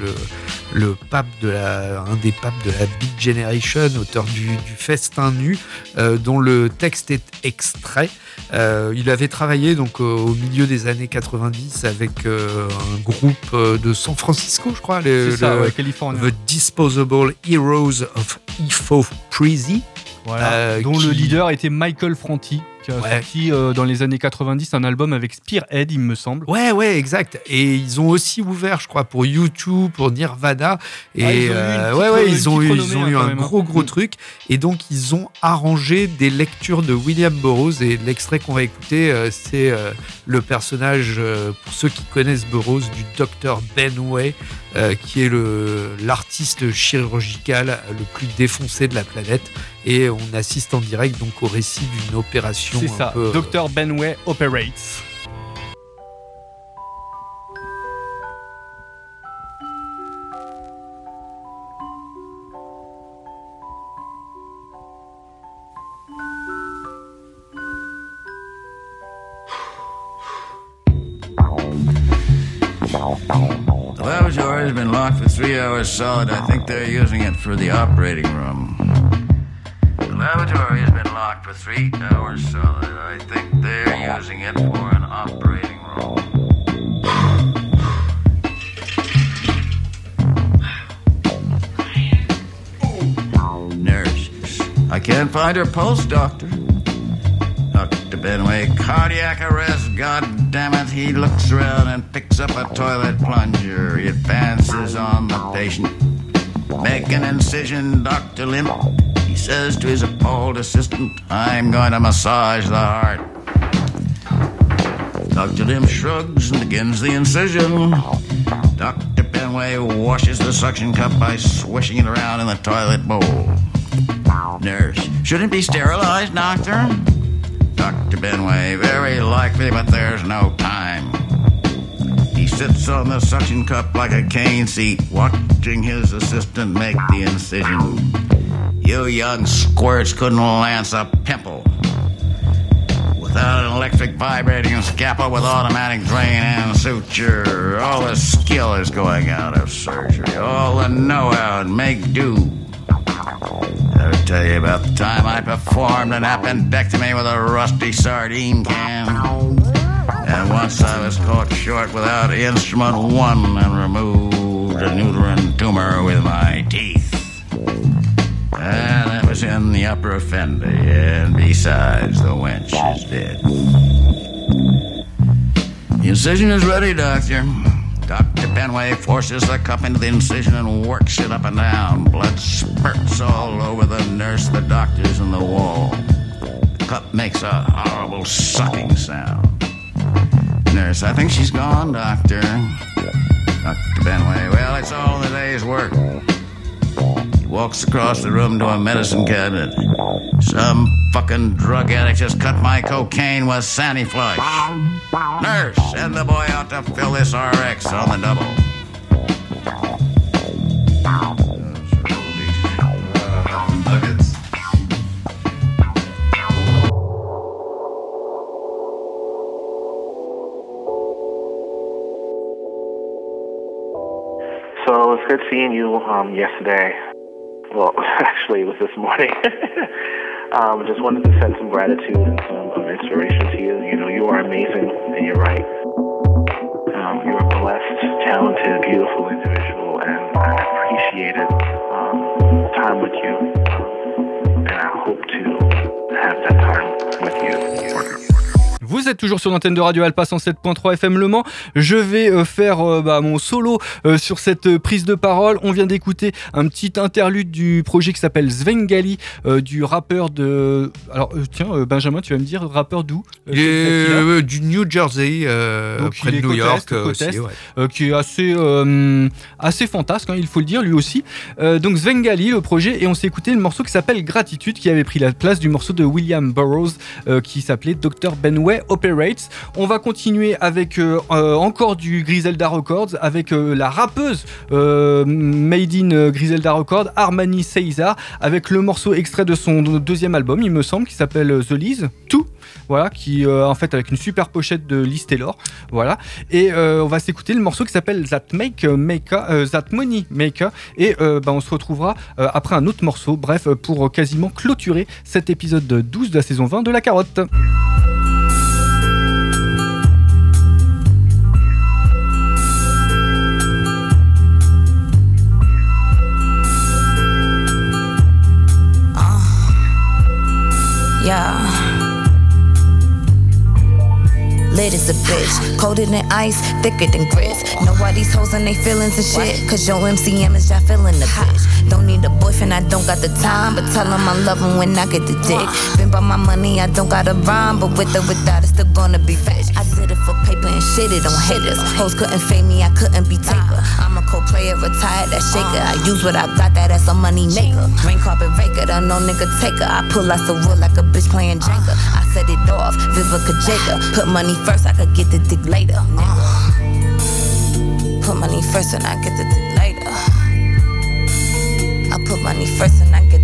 Speaker 3: le, le pape de la un des papes de la Beat Generation, auteur du, du Festin nu, euh, dont le texte est extrait. Euh, il avait travaillé donc au, milieu des années 90 avec euh, un groupe de San Francisco, je crois, le,
Speaker 2: C'est ça,
Speaker 3: le-
Speaker 2: ouais, Californie.
Speaker 3: The Disposable Heroes of Ifo Prezi.
Speaker 2: Voilà,
Speaker 3: Euh,
Speaker 2: dont
Speaker 3: qui-
Speaker 2: le leader était Michael Franti, qui a sorti euh, dans les années 90 un album avec Spearhead, il me semble.
Speaker 3: Ouais, ouais, exact. Et ils ont aussi ouvert, je crois, pour YouTube, pour Nirvana. Et
Speaker 2: Ah, ils
Speaker 3: euh, ouais, ouais, ils ont eu,
Speaker 2: renommée,
Speaker 3: ils ont
Speaker 2: hein,
Speaker 3: eu
Speaker 2: quand
Speaker 3: un
Speaker 2: même, hein.
Speaker 3: gros, gros truc. Et donc, ils ont arrangé des lectures de William Burroughs. Et l'extrait qu'on va écouter, euh, c'est euh, le personnage, euh, pour ceux qui connaissent Burroughs, du docteur Benway, euh, qui est l'artiste chirurgical le plus défoncé de la planète. Et on assiste en direct donc au récit d'une opération.
Speaker 2: C'est ça,
Speaker 3: peu, euh,
Speaker 2: Dr. Benway Operates.
Speaker 15: Hours solid. I think they're using it for the operating room. The lavatory has been locked for three hours solid. I think they're using it for an operating room. Nurse. I can't find her pulse, doctor. Dr. Benway, cardiac arrest, god damn it. He looks around and picks up a toilet plunger. He advances on the patient. Make an incision, Dr. Limp. He says to his appalled assistant, I'm going to massage the heart. Dr. Limp shrugs and begins the incision. Dr. Benway washes the suction cup by swishing it around in the toilet bowl. Nurse, should it be sterilized, doctor? Dr. Benway, very likely, but there's no time. He sits on the suction cup like a cane seat, watching his assistant make the incision. You young squirts couldn't lance a pimple. Without an electric vibrating scalpel with automatic drain and suture, all the skill is going out of surgery. All the know-how and make do. I'll tell you about the time I performed an appendectomy with a rusty sardine can. And once I was caught short without instrument one and removed a uterine tumor with my teeth. And it was in the upper fender, and besides, the wench is dead. The incision is ready, doctor. Dr. Benway forces the cup into the incision and works it up and down. Blood spurts all over the nurse, the doctors, and the wall. The cup makes a horrible sucking sound. Nurse, I think she's gone, doctor. Dr. Benway, well, it's all in the day's work. He walks across the room to a medicine cabinet. Some fucking drug addict just cut my cocaine with Sandy Flush. Nurse, send the boy out to fill this RX on the double.
Speaker 16: So it was good seeing you um, yesterday. Well, *laughs* actually, it was this morning. *laughs* um, just wanted to send some gratitude and some um, inspiration to you. You are amazing, and you're right. Um, you're a blessed, talented, beautiful individual, and I appreciated um, time with you. And I hope to have that time with you.
Speaker 2: Vous êtes toujours sur l'antenne de Radio Alpa 107.3 FM Le Mans. Je vais euh, faire euh, bah, mon solo euh, sur cette prise de parole. On vient d'écouter un petit interlude du projet qui s'appelle Svengali, du rappeur de. Alors, tiens, Benjamin, tu vas me dire, rappeur d'où? Euh,
Speaker 3: du New Jersey, euh,
Speaker 2: Donc,
Speaker 3: près de New York
Speaker 2: est, côte
Speaker 3: aussi.
Speaker 2: est,
Speaker 3: ouais.
Speaker 2: euh, qui est assez, assez fantasque, hein, il faut le dire, lui aussi. Donc Svengali, le projet, et on s'est écouté le morceau qui s'appelle Gratitude, qui avait pris la place du morceau de William Burroughs, qui s'appelait Dr. Benway On va continuer avec euh, euh, encore du Griselda Records, avec euh, la rappeuse Made in Griselda Records, Armani Caesar, avec le morceau extrait de son deuxième album, il me semble, qui s'appelle The Liz, Tout. Voilà, qui euh, en fait avec une super pochette de Liz Taylor, voilà. Et on va s'écouter le morceau qui s'appelle That Make Maker, That Money Maker, et bah, on se retrouvera après un autre morceau. Bref, pour quasiment clôturer cet épisode 12 de la saison 20 de La Carotte.
Speaker 17: Yeah. Lit as a bitch, colder than ice, thicker than grits. Know why these hoes and they feelings and shit? Cause your MCM is just feeling the bitch. Don't need a boyfriend, I don't got the time. But tell him I love him when I get the dick. Been by my money, I don't got a rhyme. But with or without, it's still gonna be bitch. I did it for paper and shit, it don't haters. Hoes couldn't fade me, I couldn't be taker. I'm a co player, retired, that shaker. I use what I got, that as a money maker. Rain carpet raker, the no nigga taker. I pull out the wood like a bitch playing Jenga. I set it off, Vivica Jacob. Put money first, I could get the dick later. Put money first and I get the dick later. I put money first and I get.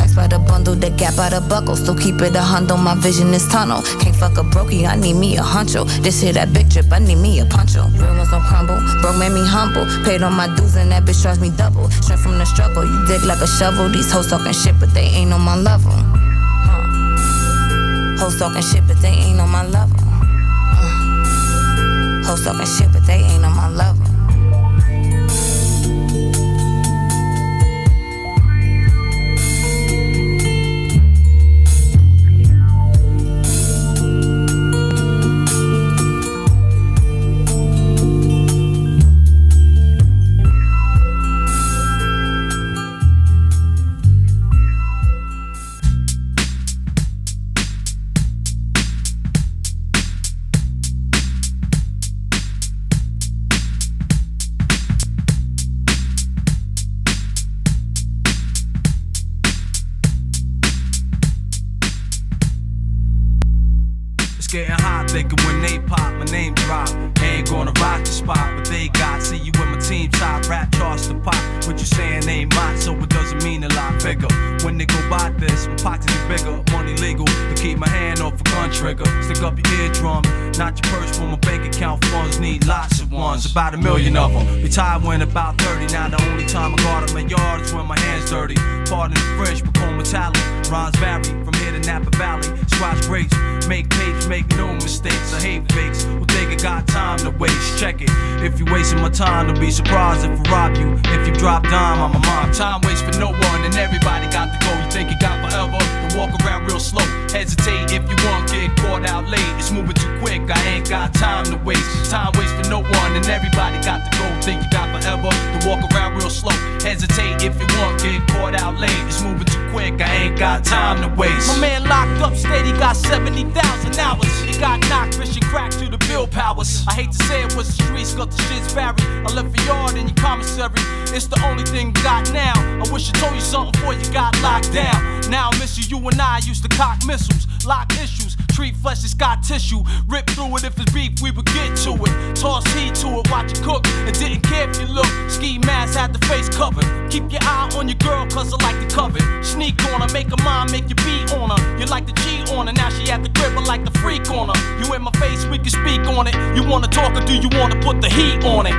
Speaker 17: Stacks by the bundle, the gap by the buckle, still keep it a hundo. My vision is tunnel. Can't fuck a brokey, I need me a huncho. This here that big trip, I need me a poncho. Real ones don't crumble, broke made me humble. Paid on my dues and that bitch drives me double. Straight from the struggle, you dig like a shovel. These hoes talking shit, but they ain't on my level. Hoes talking shit, but they ain't on my level. Hoes talking shit, but they ain't on my level.
Speaker 18: Rap charts to pop. What you saying ain't mine, so it doesn't mean a lot bigger. When they go by this, my pockets is bigger, money legal. To keep my hand off a gun trigger. Stick up your eardrum, not your purse for my bank account funds. Need lots of ones, about a million of them. Retired when about 30, now the only time I guard in my yard is when my hands dirty. Pardon the French, become metallic. Rhymes vary from here to Napa Valley. Squash grapes, make tapes, make no mistakes. I hate fakes. Who think I got time to waste? Check it. If you wasting my time, don't be surprised if I rob you. If you drop dime, I'm a mom. Time waits for no one, and everybody got to go. You think you got forever? Then walk around real slow. Hesitate if you want, get caught out late. It's moving too quick. I ain't got time to waste. Time waits for no one, and everybody got to go. Think you got forever? Then walk around real slow. Hesitate if you want, get caught out late. It's moving too quick. I ain't got time to waste.
Speaker 1: My man locked up, steady, got 70,000 hours. He got knocked, Christian crack to the bill powers. I hate to say it was the streets, got the shit's vary. I left a yard in your commissary. It's the only thing you got now. I wish I told you something before you got locked down. Now I miss you, you and I used to cock missiles, lock issues, treat flesh as got tissue. Rip through it if it's beef, we would get to it. Toss heat to it, watch it cook, and didn't care if you look. Ski mask had the face covered. Keep your eye on your girl, cause I like to covet. Sneak on her, make her mind, make you beat on her. You like the G on her, now she at the grip, I like the freak on her. You in my face, we can speak on it. You wanna talk or do you wanna put the heat on it?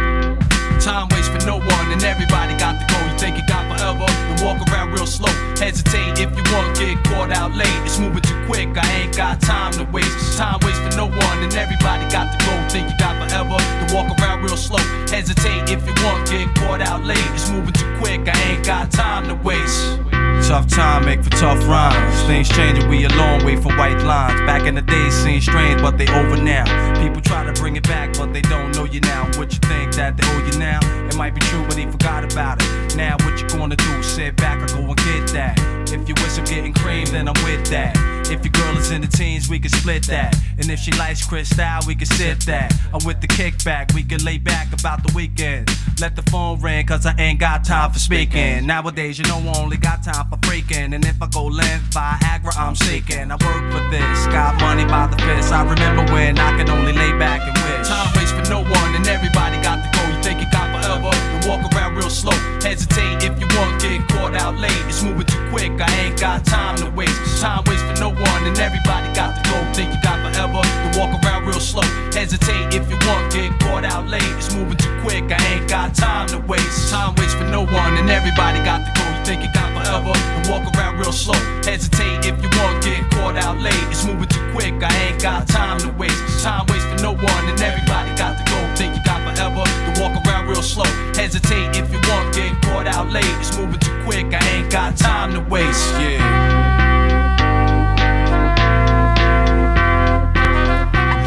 Speaker 18: Time waits for no one, and everybody got. You think you got forever? Then walk around real slow. Hesitate if you want, get caught out late. It's moving too quick, I ain't got time to waste. Time waits for no one, and everybody got to go. Think you got forever? Then walk around real slow. Hesitate if you want, get caught out late. It's moving too quick, I ain't got time to waste. Tough time make for tough rhymes. Things changing, we a long way from white lines. Back in the days, seemed strange, but they over now. People try to bring it back, but they don't know you now. What you think that they owe you now? It might be true, but he forgot about it. Now what you gonna do? Sit back or go and get that. If you wish I'm getting cream, then I'm with that. If your girl is in the teens, we can split that. And if she likes Cristal, we can sip that. I'm with the kickback, we can lay back about the weekend. Let the phone ring, cause I ain't got time for speaking. Nowadays, you know, I only got time for freaking. And if I go length, Viagra, I'm seeking. I work for this, got money by the fist. I remember when I could only lay back and wish. Time waits for no one, and everybody got to walk around real slow. Hesitate if you want, get caught out late. It's moving too quick, I ain't got time to waste. Time waits for no one, and everybody got to go. Think you got forever? Then walk around real slow. Hesitate if you want, get caught out late. It's moving too quick, I ain't got time to waste. Time waits for no one, and everybody got to go. Think you got forever? Then walk around real slow. Hesitate if you want, get caught out late. It's moving too quick, I ain't got time to waste. Time waits for no one, and everybody got to go. Think you got forever? Then walk real slow. Hesitate if you want, get caught out late. It's moving too quick, I ain't got time to waste. Yeah.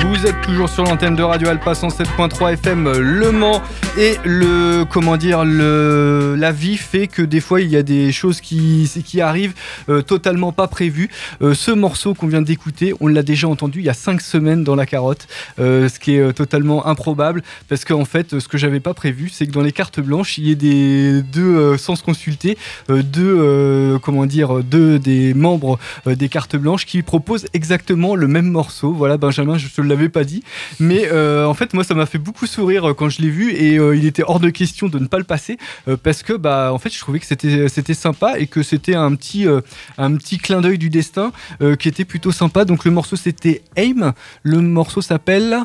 Speaker 2: Vous êtes toujours sur l'antenne de Radio Alpa 107.3 FM Le Mans et le comment dire le la vie fait que des fois il y a des choses qui arrivent euh, totalement pas prévues. Euh, ce morceau qu'on vient d'écouter, on l'a déjà entendu il y a cinq semaines dans la carotte, euh, ce qui est totalement improbable parce qu'en fait ce que j'avais pas prévu c'est que dans les cartes blanches il y ait des deux sans se consulter deux comment dire deux des membres des cartes blanches qui proposent exactement le même morceau. Voilà Benjamin, je te l'avais pas dit, mais en fait moi ça m'a fait beaucoup sourire quand je l'ai vu et euh, il était hors de question de ne pas le passer euh, parce que bah en fait je trouvais que c'était c'était sympa et que c'était un petit euh, un petit clin d'œil du destin qui était plutôt sympa. Donc le morceau c'était Aim, le morceau s'appelle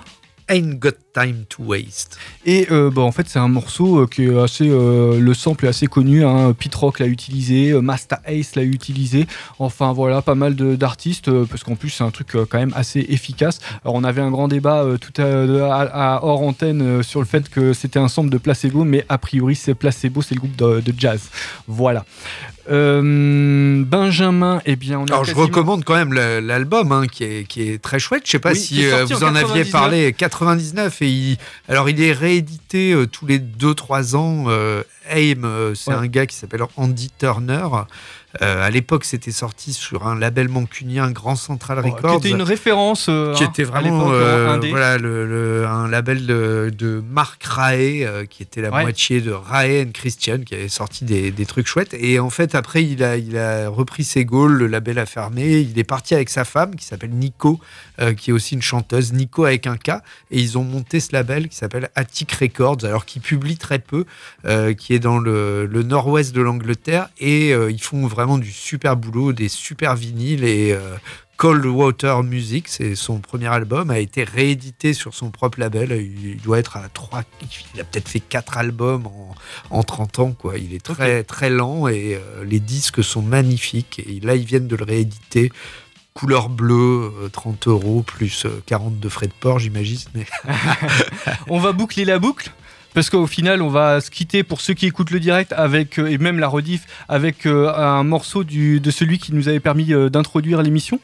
Speaker 3: Ain't Got Time to Waste.
Speaker 2: Et euh, bah, en fait, c'est un morceau euh, qui est assez. euh, le sample est assez connu. Hein. Pete Rock l'a utilisé, euh, Master Ace l'a utilisé. Enfin voilà, pas mal d'artistes, parce qu'en plus, c'est un truc quand même assez efficace. Alors, on avait un grand débat tout à, hors antenne sur le fait que c'était un sample de Placebo, mais a priori, c'est Placebo, c'est le groupe de jazz. Voilà. Euh, Benjamin, eh bien, on a
Speaker 3: Alors je recommande quand même l'album hein, qui, est, qui est très chouette. Je sais pas
Speaker 2: Oui,
Speaker 3: si euh, vous
Speaker 2: en
Speaker 3: en aviez
Speaker 2: 99.
Speaker 3: parlé 99 et il, alors il est réédité euh, tous les 2-3 ans. Aim, c'est
Speaker 2: Ouais.
Speaker 3: un gars qui s'appelle Andy Turner. Euh, à l'époque, c'était sorti sur un label mancunien, Grand Central
Speaker 2: qui
Speaker 3: Records.
Speaker 2: était une référence. euh,
Speaker 3: qui
Speaker 2: hein,
Speaker 3: était
Speaker 2: à
Speaker 3: vraiment euh,
Speaker 2: indé.
Speaker 3: voilà, le, le- un label de, de Marc Rae, euh, qui était la
Speaker 2: Ouais.
Speaker 3: moitié de Rae and Christian, qui avait sorti des, des trucs chouettes. Et en fait, après, il a, il a repris ses goals, le label a fermé. Il est parti avec sa femme, qui s'appelle Nico, euh, qui est aussi une chanteuse, Nico avec un K. Et ils ont monté ce label qui s'appelle Attic Records, alors qui publie très peu, euh, qui est dans le, le nord-ouest de l'Angleterre. Et euh, ils font vraiment du super boulot, des super vinyles. Et. euh, Cold Water Music, c'est son premier album, a été réédité sur son propre label. Il doit être à 3, il a peut-être fait 4 albums en, en 30 ans. Quoi. Il est très, très lent et euh, les disques sont magnifiques. Et là, ils viennent de le rééditer. Couleur bleue, euh, 30 euros, plus euh, 40 de frais de port, j'imagine. Mais... *laughs*
Speaker 2: on va boucler la boucle? Parce qu'au final, on va se quitter pour ceux qui écoutent le direct avec euh, et même la rediff avec euh, un morceau du, de celui qui nous avait permis euh, d'introduire l'émission.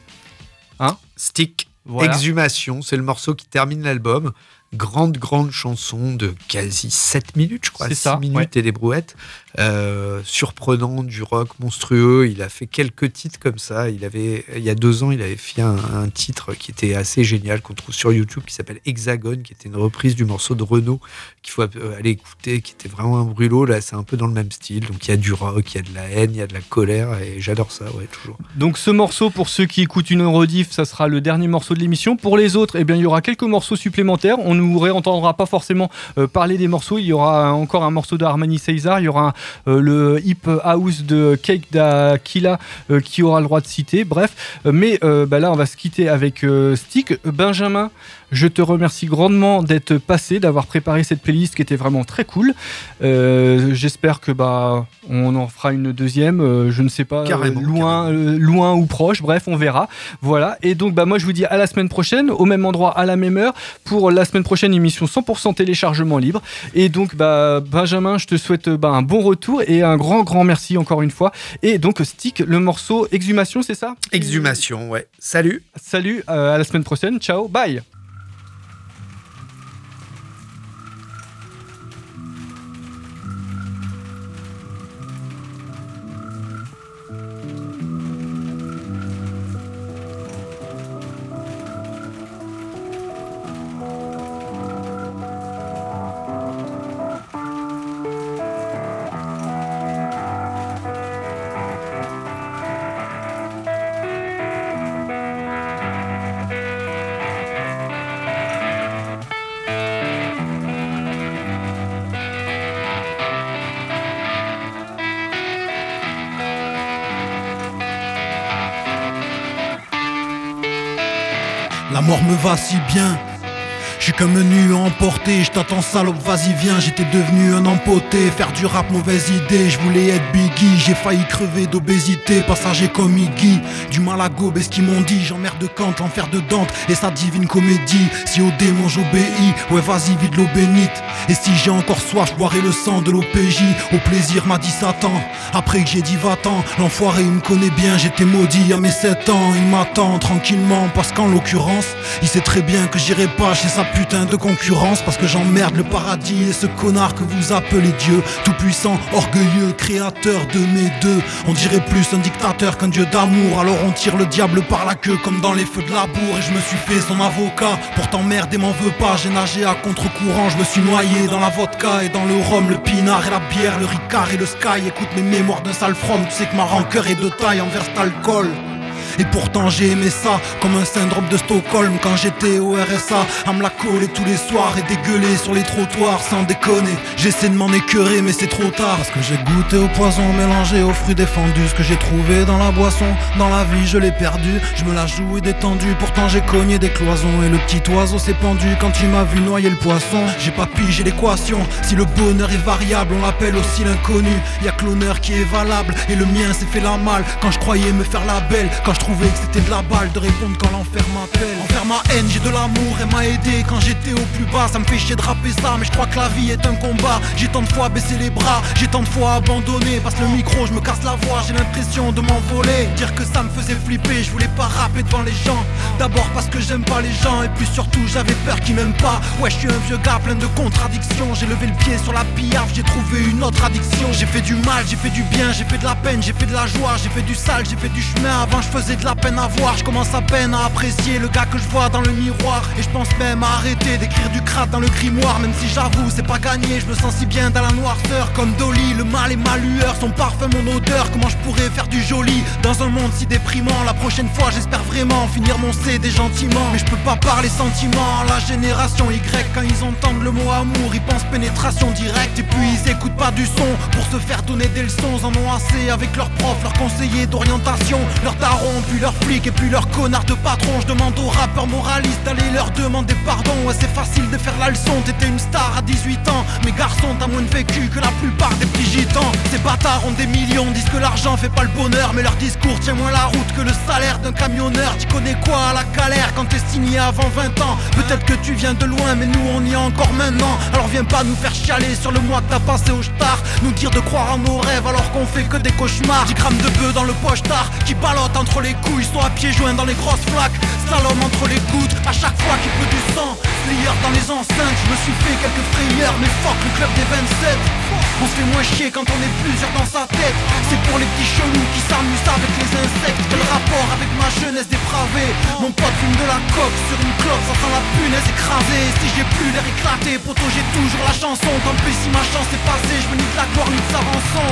Speaker 2: Hein?
Speaker 3: Stick,
Speaker 2: Voilà.
Speaker 3: Exhumation, c'est le morceau qui termine l'album. Grande, grande chanson de quasi 7 minutes, je crois.
Speaker 2: C'est
Speaker 3: 6
Speaker 2: ça,
Speaker 3: minutes
Speaker 2: ouais.
Speaker 3: et des brouettes. Euh, surprenant, du rock monstrueux. Il a fait quelques titres comme ça. Il, avait, il y a deux ans, il avait fait un, un titre qui était assez génial, qu'on trouve sur YouTube, qui s'appelle Hexagone, qui était une reprise du morceau de Renault, qu'il faut euh, aller écouter, qui était vraiment un brûlot. Là, c'est un peu dans le même style. Donc il y a du rock, il y a de la haine, il y a de la colère, et j'adore ça, ouais, toujours.
Speaker 2: Donc ce morceau, pour ceux qui écoutent une rediff, ça sera le dernier morceau de l'émission. Pour les autres, eh bien, il y aura quelques morceaux supplémentaires. On ne nous réentendra pas forcément euh, parler des morceaux. Il y aura encore un morceau de Armani César. Il y aura euh, le hip house de Cake d'Aquila euh, qui aura le droit de citer. Bref, Euh, mais euh, bah là, on va se quitter avec euh, Stick. Benjamin, je te remercie grandement d'être passé, d'avoir préparé cette playlist qui était vraiment très cool. Euh, J'espère que bah on en fera une deuxième. euh, je ne sais pas, euh,
Speaker 3: Carrément,
Speaker 2: loin, euh, loin ou proche. Bref, on verra. Voilà. Et donc bah moi je vous dis à la semaine prochaine, au même endroit, à la même heure, pour la semaine prochaine émission 100% téléchargement libre. Et donc bah Benjamin, je te souhaite bah, un bon retour et un grand grand merci encore une fois. Et donc Stick, le morceau Exhumation, c'est ça?
Speaker 3: Exhumation, ouais. Salut.
Speaker 2: Salut, euh, à la semaine prochaine. Ciao, bye.
Speaker 1: Bien. Comme un nu emporté, je t'attends salope, vas-y viens, j'étais devenu un empoté, faire du rap mauvaise idée, je voulais être Biggie, j'ai failli crever d'obésité, passager comme Iggy, du mal à gober ce qu'ils m'ont dit, j'emmerde de Kant, l'enfer de Dante. Et sa divine comédie, si au démon j'obéis, ouais vas-y vide l'eau bénite, et si j'ai encore soif, je boirai le sang de l'OPJ, au plaisir m'a dit Satan, après que j'ai dit va-t'en, l'enfoiré il me connaît bien, j'étais maudit à mes 7 ans, il m'attend tranquillement, parce qu'en l'occurrence, il sait très bien que j'irai pas chez sa putain de concurrence, parce que j'emmerde le paradis et ce connard que vous appelez Dieu, tout puissant, orgueilleux, créateur de mes deux, on dirait plus un dictateur qu'un dieu d'amour, alors on tire le diable par la queue comme dans les feux de la bourre, et je me suis fait son avocat, pourtant merde et m'en veux pas, j'ai nagé à contre-courant, je me suis noyé dans la vodka et dans le rhum, le pinard et la bière, le ricard et le sky, écoute mes mémoires d'un sale from, tu sais que ma rancœur est de taille envers cet. Et pourtant j'ai aimé ça comme un syndrome de Stockholm quand j'étais au RSA. À me la coller tous les soirs et dégueuler sur les trottoirs sans déconner. J'essaie de m'en écœurer mais c'est trop tard parce que j'ai goûté au poison mélangé aux fruits défendus. Ce que j'ai trouvé dans la boisson, dans la vie je l'ai perdu. Je me la joue et détendu, pourtant j'ai cogné des cloisons. Et le petit oiseau s'est pendu quand il m'a vu noyer le poisson. J'ai pas pigé l'équation, si le bonheur est variable, on l'appelle aussi l'inconnu. Y a que l'honneur qui est valable et le mien s'est fait la malle quand je croyais me faire la belle. Quand trouvais que c'était de la balle de répondre quand l'enfer m'appelle. Envers ma haine, j'ai de l'amour, elle m'a aidé quand j'étais au plus bas. Ça me fait chier de rapper ça, mais je crois que la vie est un combat. J'ai tant de fois baissé les bras, j'ai tant de fois abandonné. Passe le micro, je me casse la voix, j'ai l'impression de m'envoler. Dire que ça me faisait flipper, je voulais pas rapper devant les gens. D'abord parce que j'aime pas les gens, et puis surtout j'avais peur qu'ils m'aiment pas. Ouais, je suis un vieux gars plein de contradictions. J'ai levé le pied sur la piaffe, j'ai trouvé une autre addiction. J'ai fait du mal, j'ai fait du bien, j'ai fait de la peine, j'ai fait de la joie, j'ai fait du sale, j'ai fait du chemin. Avant, je faisais de la peine à voir. Je commence à peine à apprécier le gars que je vois dans le miroir. Et je pense même à arrêter d'écrire du crade dans le grimoire. Même si j'avoue, c'est pas gagné, je me sens si bien dans la noirceur. Comme Dolly, le mal et ma lueur, son parfum, mon odeur. Comment je pourrais faire du joli dans un monde si déprimant? La prochaine fois, j'espère vraiment finir mon CD gentiment. Mais je peux pas parler sentiments. La génération Y, quand ils entendent le mot amour, ils pensent pénétration directe. Et puis ils écoutent pas du son pour se faire donner des leçons. Ils en ont assez avec leurs profs, leurs conseillers d'orientation, leurs darons, puis leurs flics et puis leurs connards de patrons. Je demande aux rappeurs moralistes d'aller leur demander pardon. Ouais, c'est facile de faire la leçon. T'étais une star à 18 ans. Mes garçons, t'as moins de vécu que la plupart des petits gitans. Ces bâtards ont des millions, disent que l'argent fait pas le bonheur. Mais leur discours tient moins la route que le salaire d'un camionneur. Tu connais quoi à la galère quand t'es signé avant 20 ans? Peut-être que tu viens de loin, mais nous on y est encore maintenant. Alors viens pas nous faire chialer sur le mois que t'as passé au star. Nous dire de croire en nos rêves alors qu'on fait que des cauchemars. 10 grammes de bœuf dans le pochetard qui ballotte entre les couilles, sont à pieds joints dans les grosses flaques. Slalom entre les gouttes, à chaque fois qu'il pleut du sang. Plieur dans les enceintes, je me suis fait quelques frayeurs, mais fuck le club des 27. On se fait moins chier quand on est plusieurs dans sa tête. C'est pour les petits chelous qui s'amusent avec les insectes. Quel rapport avec ma jeunesse dépravée? Mon pote fume de la coque sur une clope, ça sent la punaise écrasée. Si j'ai plus l'air éclaté, poto j'ai toujours la chanson. Tant pis si ma chance est passée, je veux ni de la gloire ni de sa rançon.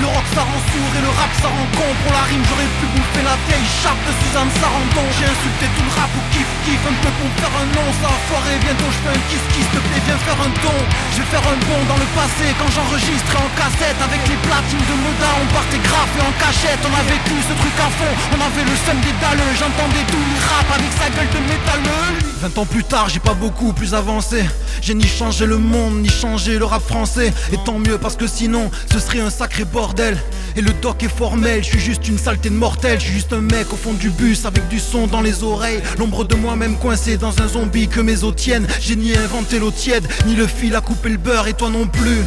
Speaker 1: Le rock ça rend sourd et le rap ça rend con. Pour la rime j'aurais pu bouffer la vieille chape de Suzanne Sarandon. J'ai insulté tout le rap ou kiff kiff un peu pour faire un nom. Ça a foiré bientôt je fais un kiss kiss Te plaît viens faire un don. Je vais faire un bond dans le passé quand j'enregistrais en cassette. Avec les platines de Moda on partait grave et en cachette. On a vécu ce truc à fond On avait le seum des dalleux J'entendais tout le rap avec sa gueule de métalleux 20 ans plus tard j'ai pas beaucoup plus avancé. J'ai ni changé le monde ni changé le rap français. Et tant mieux parce que sinon ce serait un sacré Et le doc est formel, je suis juste une saleté de mortel. Je suis juste un mec au fond du bus avec du son dans les oreilles. L'ombre de moi-même coincé dans un zombie que mes os tiennent. J'ai ni inventé l'eau tiède, ni le fil à couper le beurre et toi non plus.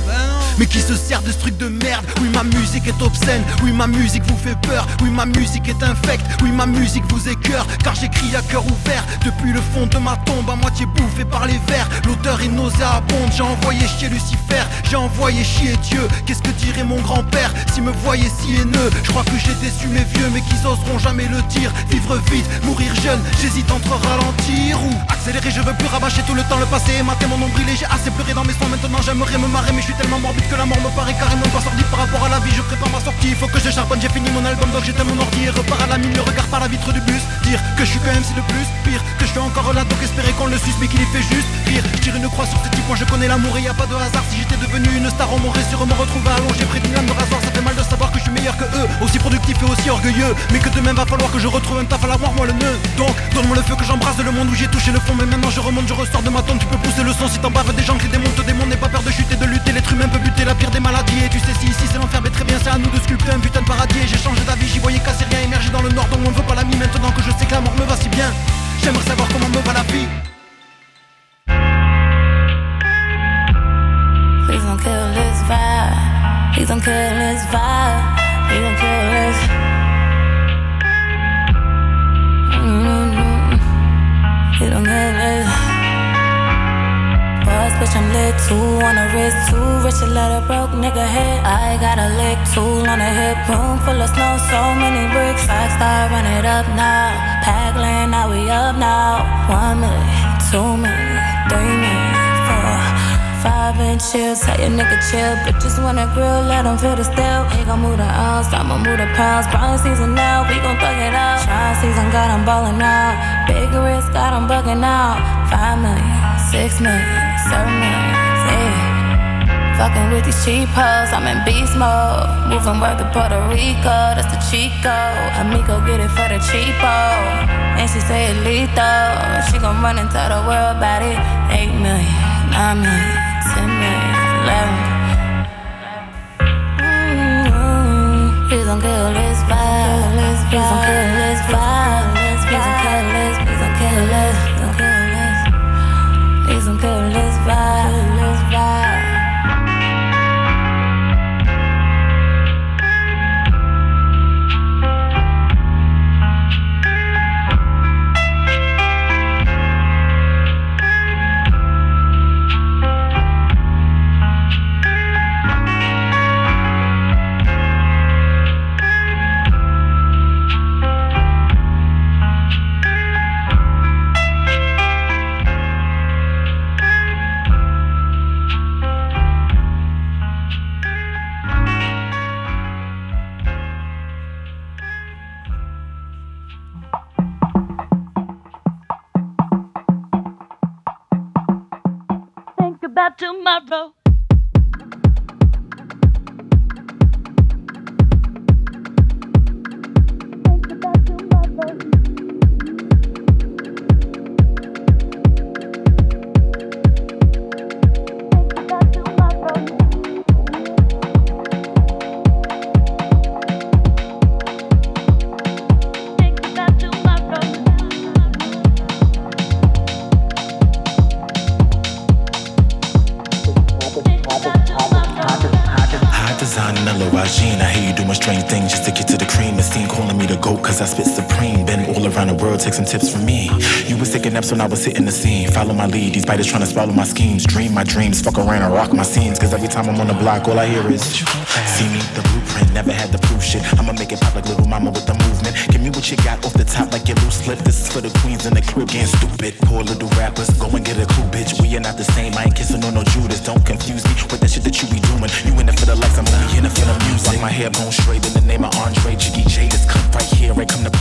Speaker 1: Mais qui se sert de ce truc de merde? Oui ma musique est obscène, oui ma musique vous fait peur. Oui ma musique est infecte, oui ma musique vous écœure. Car j'écris à cœur ouvert. Depuis le fond de ma tombe À moitié bouffé par les vers, l'odeur est nauséabonde. J'ai envoyé chier Lucifer, j'ai envoyé chier Dieu. Qu'est-ce que dirait mon grand-père? S'il me voyait si haineux. Je crois que j'ai déçu mes vieux mais qu'ils oseront jamais le dire. Vivre vite, mourir jeune, j'hésite entre ralentir ou accélérer. Je veux plus rabâcher tout le temps le passé. Mater mon nombril j'ai assez pleuré dans mes sons Maintenant j'aimerais me marrer mais je suis tellement morbide que la mort me paraît carrément pas sortie par rapport à la vie. Je prépare ma sortie, faut que je charbonne. J'ai fini mon album donc j'éteins mon ordi et repars à la mine. Le regard par la vitre du bus Dire que je suis quand même si le plus. Pire Que je suis encore là donc espérer qu'on le suce mais qu'il y fait juste. Rire Je tire une croix sur ce type, moi je connais l'amour et y a pas de hasard. Si j'étais devenu une star on m'aurait sûrement retrouvé allongé près d'une lame de Ça fait mal de savoir que je suis meilleur que eux. Aussi productif et aussi orgueilleux. Mais que demain va falloir que je retrouve un taf à la mort moi le nœud. Donc donne-moi le feu que j'embrasse le monde où j'ai touché le fond. Mais maintenant je remonte, je ressors de ma tombe. Tu peux pousser le son si t'en baves des gens qui démontent. Des mondes N'aie pas peur de chuter, de lutter. L'être humain peut buter la pire des maladies. Et tu sais si ici c'est l'enfer mais très bien c'est à nous de sculpter un putain de paradis. J'ai changé d'avis, j'y voyais casser rien émerger dans le nord. Donc on veut pas l'ami maintenant que je sais que la mort me va si bien. J'aimerais savoir comment me va la vie.
Speaker 17: Don't kill this vibe. Don't kill this. Mm-hmm. Kill this. Boss, bitch, I'm lit too. On too. A broke nigga. I got a tool on a hip. Room full of snow, so many bricks. It up now. Pack lane, now we up now. One million, two million, three million, Five inch chills, tell your nigga chill. Bitches wanna grill, let him feel the steel. He gon' move the ounce, I'ma move the pounds. Growing season now, we gon' thug it out. Try season, got him ballin' out. Big risk, got him bugging out. Five million, six million, seven million, yeah. Fucking with these cheap hoes, I'm in beast mode. Moving work to Puerto Rico, that's the Chico. Amigo get it for the cheapo. And she say it lethal. She gon' run and tell the world about it. 8 million, 9 million, Tonight, love. Mm.
Speaker 19: You don't get a fuck around and rock my scenes. Cause every time I'm on the block, all I hear is See me, the blueprint, never had to prove shit. I'ma make it pop like little mama with the movement. Give me what you got off the top like your loose slip. This is for the queens in the crib getting stupid. Poor little rappers, go and get a clue, bitch. We are not the same. I ain't kissing on no Judas. Don't confuse me with that shit that you be doing. You in it for the likes, I'm only in it for the music. Like my hair bone straight in the name of Andre. Jiggy J, this cut right here, right come to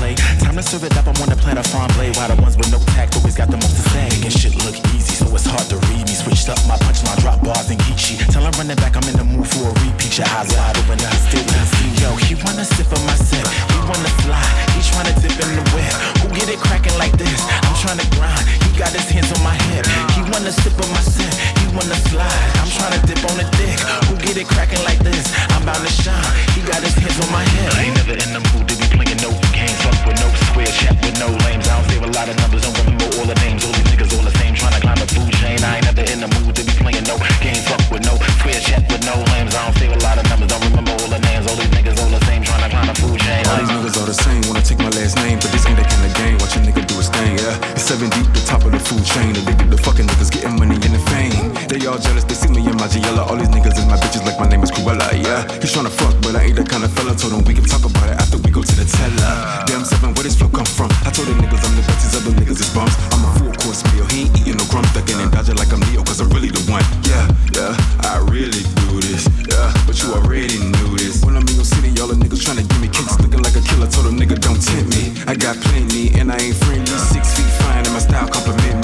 Speaker 19: serve it up, I'm on the platter farm blade. While the ones with no tact always got the most to say. Making shit look easy, so it's hard to read me. Switched up my punchline, drop bars and Geechee. Tell him running back, I'm in the mood for a repeat. Your eyes wide open, I still can see. Yo, he wanna sip of my sip, he wanna fly. He tryna dip in the whip. Who get it cracking like this? I'm tryna grind. He got his hands on my hip. He wanna sip of my sip, he wanna slide. I'm tryna dip on the dick. Who get it cracking like this? I'm bound to shine. He got his hands on my hip. I ain't never in the mood to be playing no games. Fuck with no square, chat with no lames. I don't save a lot of numbers, don't remember all the names. All these niggas all the same, tryna climb the food chain. I ain't never in the mood to be playing no games. Fuck with no square, chat with no lames. I don't save a lot of numbers, don't remember all the names. All these niggas all the same, tryna climb the food chain.
Speaker 20: All these niggas all the same, wanna take my last name, but this ain't that kind of game. Watch a nigga do his thing, yeah. It's seven deep, the top of the food chain. Addicted to fucking niggas, getting money and the fame. They all jealous, they see me in my Giella. All these niggas is my bitches, like my name is Cruella, yeah. He's tryna fuck, but I ain't that kind of fella. Told him we can talk about it after we go to the teller. Damn seven, where this flow come from? I told the niggas I'm the best, these other niggas is bums. I'm a full course meal, he ain't eating no crumb, ducking and dodging like I'm Leo, cause I'm really the one. Yeah, yeah, I really do this, yeah, but you already knew this. When I'm in your city, all the niggas tryna give me kicks, looking like a killer. Told them nigga don't tempt me. I got plenty, and I ain't friendly. Six feet fine, and my style compliment me.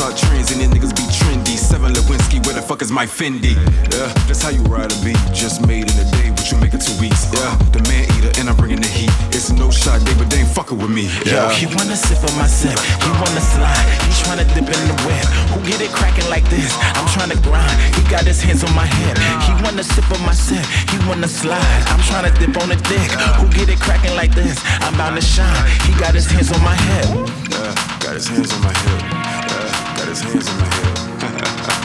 Speaker 20: Start trends, and then niggas be trendy. Seven Lewinsky, where the fuck is my Fendi? Yeah, that's how you ride a beat. Just made in a day, what you make it two weeks. Yeah, the man eater, and I'm bringing the heat. It's no shot day, but they ain't fucking with me.
Speaker 19: Yo,
Speaker 20: Yeah.
Speaker 19: he wanna sip of my sip, he wanna slide. He tryna dip in the whip. Who get it cracking like this? I'm tryna grind. He got his hands on my hip. He wanna sip of my sip, he wanna slide. I'm tryna dip on the dick. Who get it cracking like this? I'm bound to shine. He got his hands on my hip.
Speaker 20: Yeah, got his hands on my hip. Got his hands on my hip.